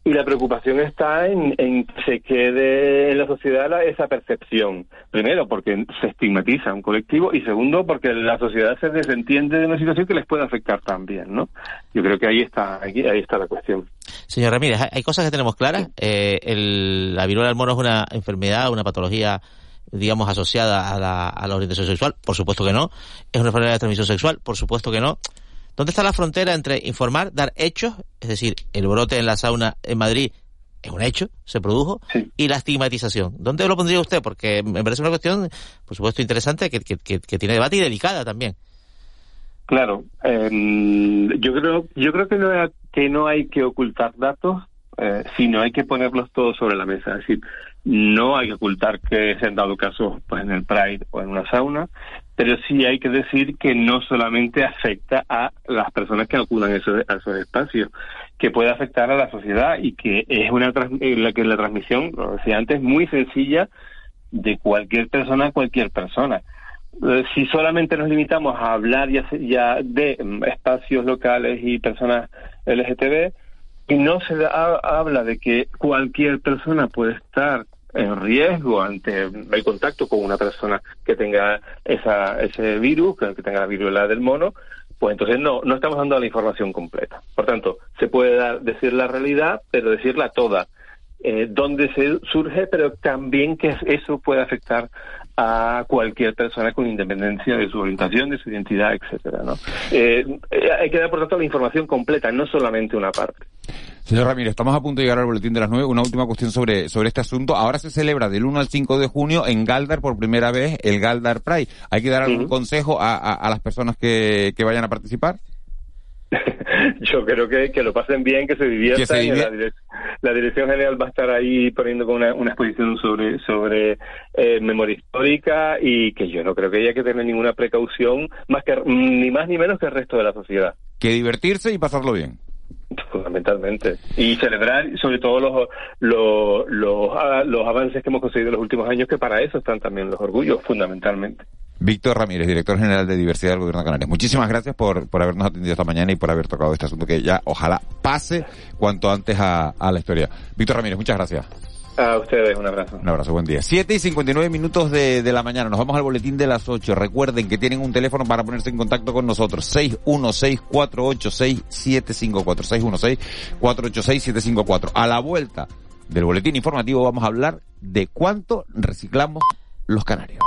Y la preocupación está en, en que se quede en la sociedad esa percepción. Primero, porque se estigmatiza un colectivo y segundo, porque la sociedad se desentiende de una situación que les puede afectar también, ¿no? Yo creo que ahí está, ahí, está la cuestión. Señor Ramírez, hay cosas que tenemos claras. Eh, el, la viruela del mono es una enfermedad, una patología digamos, asociada a la, a la orientación sexual? Por supuesto que no. ¿Es una enfermedad de transmisión sexual? Por supuesto que no. ¿Dónde está la frontera entre informar, dar hechos, es decir, el brote en la sauna en Madrid es un hecho, se produjo, y la estigmatización? ¿Dónde lo pondría usted? Porque me parece una cuestión, por supuesto, interesante, que, que, que, tiene debate y delicada también. Claro, em, yo creo yo creo que no, que no hay que ocultar datos, eh, sino hay que ponerlos todos sobre la mesa. Es decir, no hay que ocultar que se han dado casos pues, en el Pride o en una sauna, pero sí hay que decir que no solamente afecta a las personas que acudan a esos, espacios, que puede afectar a la sociedad y que es una eh, la que la transmisión, lo decía antes, muy sencilla de cualquier persona a cualquier persona. Eh, si solamente nos limitamos a hablar ya, ya de mm, espacios locales y personas LGTB, y no se da- habla de que cualquier persona puede estar en riesgo ante el contacto con una persona que tenga esa, ese virus, que tenga la viruela del mono, pues entonces no, no estamos dando la información completa. Por tanto, se puede dar, decir la realidad, pero decirla toda. Eh, dónde se surge, pero también que eso puede afectar a cualquier persona con independencia de su orientación, de su identidad, etcétera, ¿no? Eh, eh, hay que dar, por tanto, la información completa, no solamente una parte. Señor Ramírez, estamos a punto de llegar al boletín de las nueve. Una última cuestión sobre, sobre este asunto. Ahora se celebra del 1 al 5 de junio en Galdar por primera vez el Galdar Pride. ¿Hay que dar algún consejo a, a- a las personas que, que vayan a participar? Yo creo que, que lo pasen bien, que se diviertan. Que se la, direc- la dirección general va a estar ahí poniendo con una, una exposición sobre sobre eh, memoria histórica y que yo no creo que haya que tener ninguna precaución más que ni más ni menos que el resto de la sociedad. Que divertirse y pasarlo bien. Fundamentalmente. Y celebrar sobre todo los, los, los, ah, los avances que hemos conseguido en los últimos años, que para eso están también los orgullos, fundamentalmente. Víctor Ramírez, director general de diversidad del Gobierno de Canarias. Muchísimas gracias por, por habernos atendido esta mañana y por haber tocado este asunto que ya ojalá pase cuanto antes a, a la historia. Víctor Ramírez, muchas gracias. A ustedes, un abrazo. Un abrazo, buen día. 7 y 59 minutos de, de la mañana. Nos vamos al boletín de las 8. Recuerden que tienen un teléfono para ponerse en contacto con nosotros. 616-486-754. 616-486-754. A la vuelta del boletín informativo vamos a hablar de cuánto reciclamos los canarios.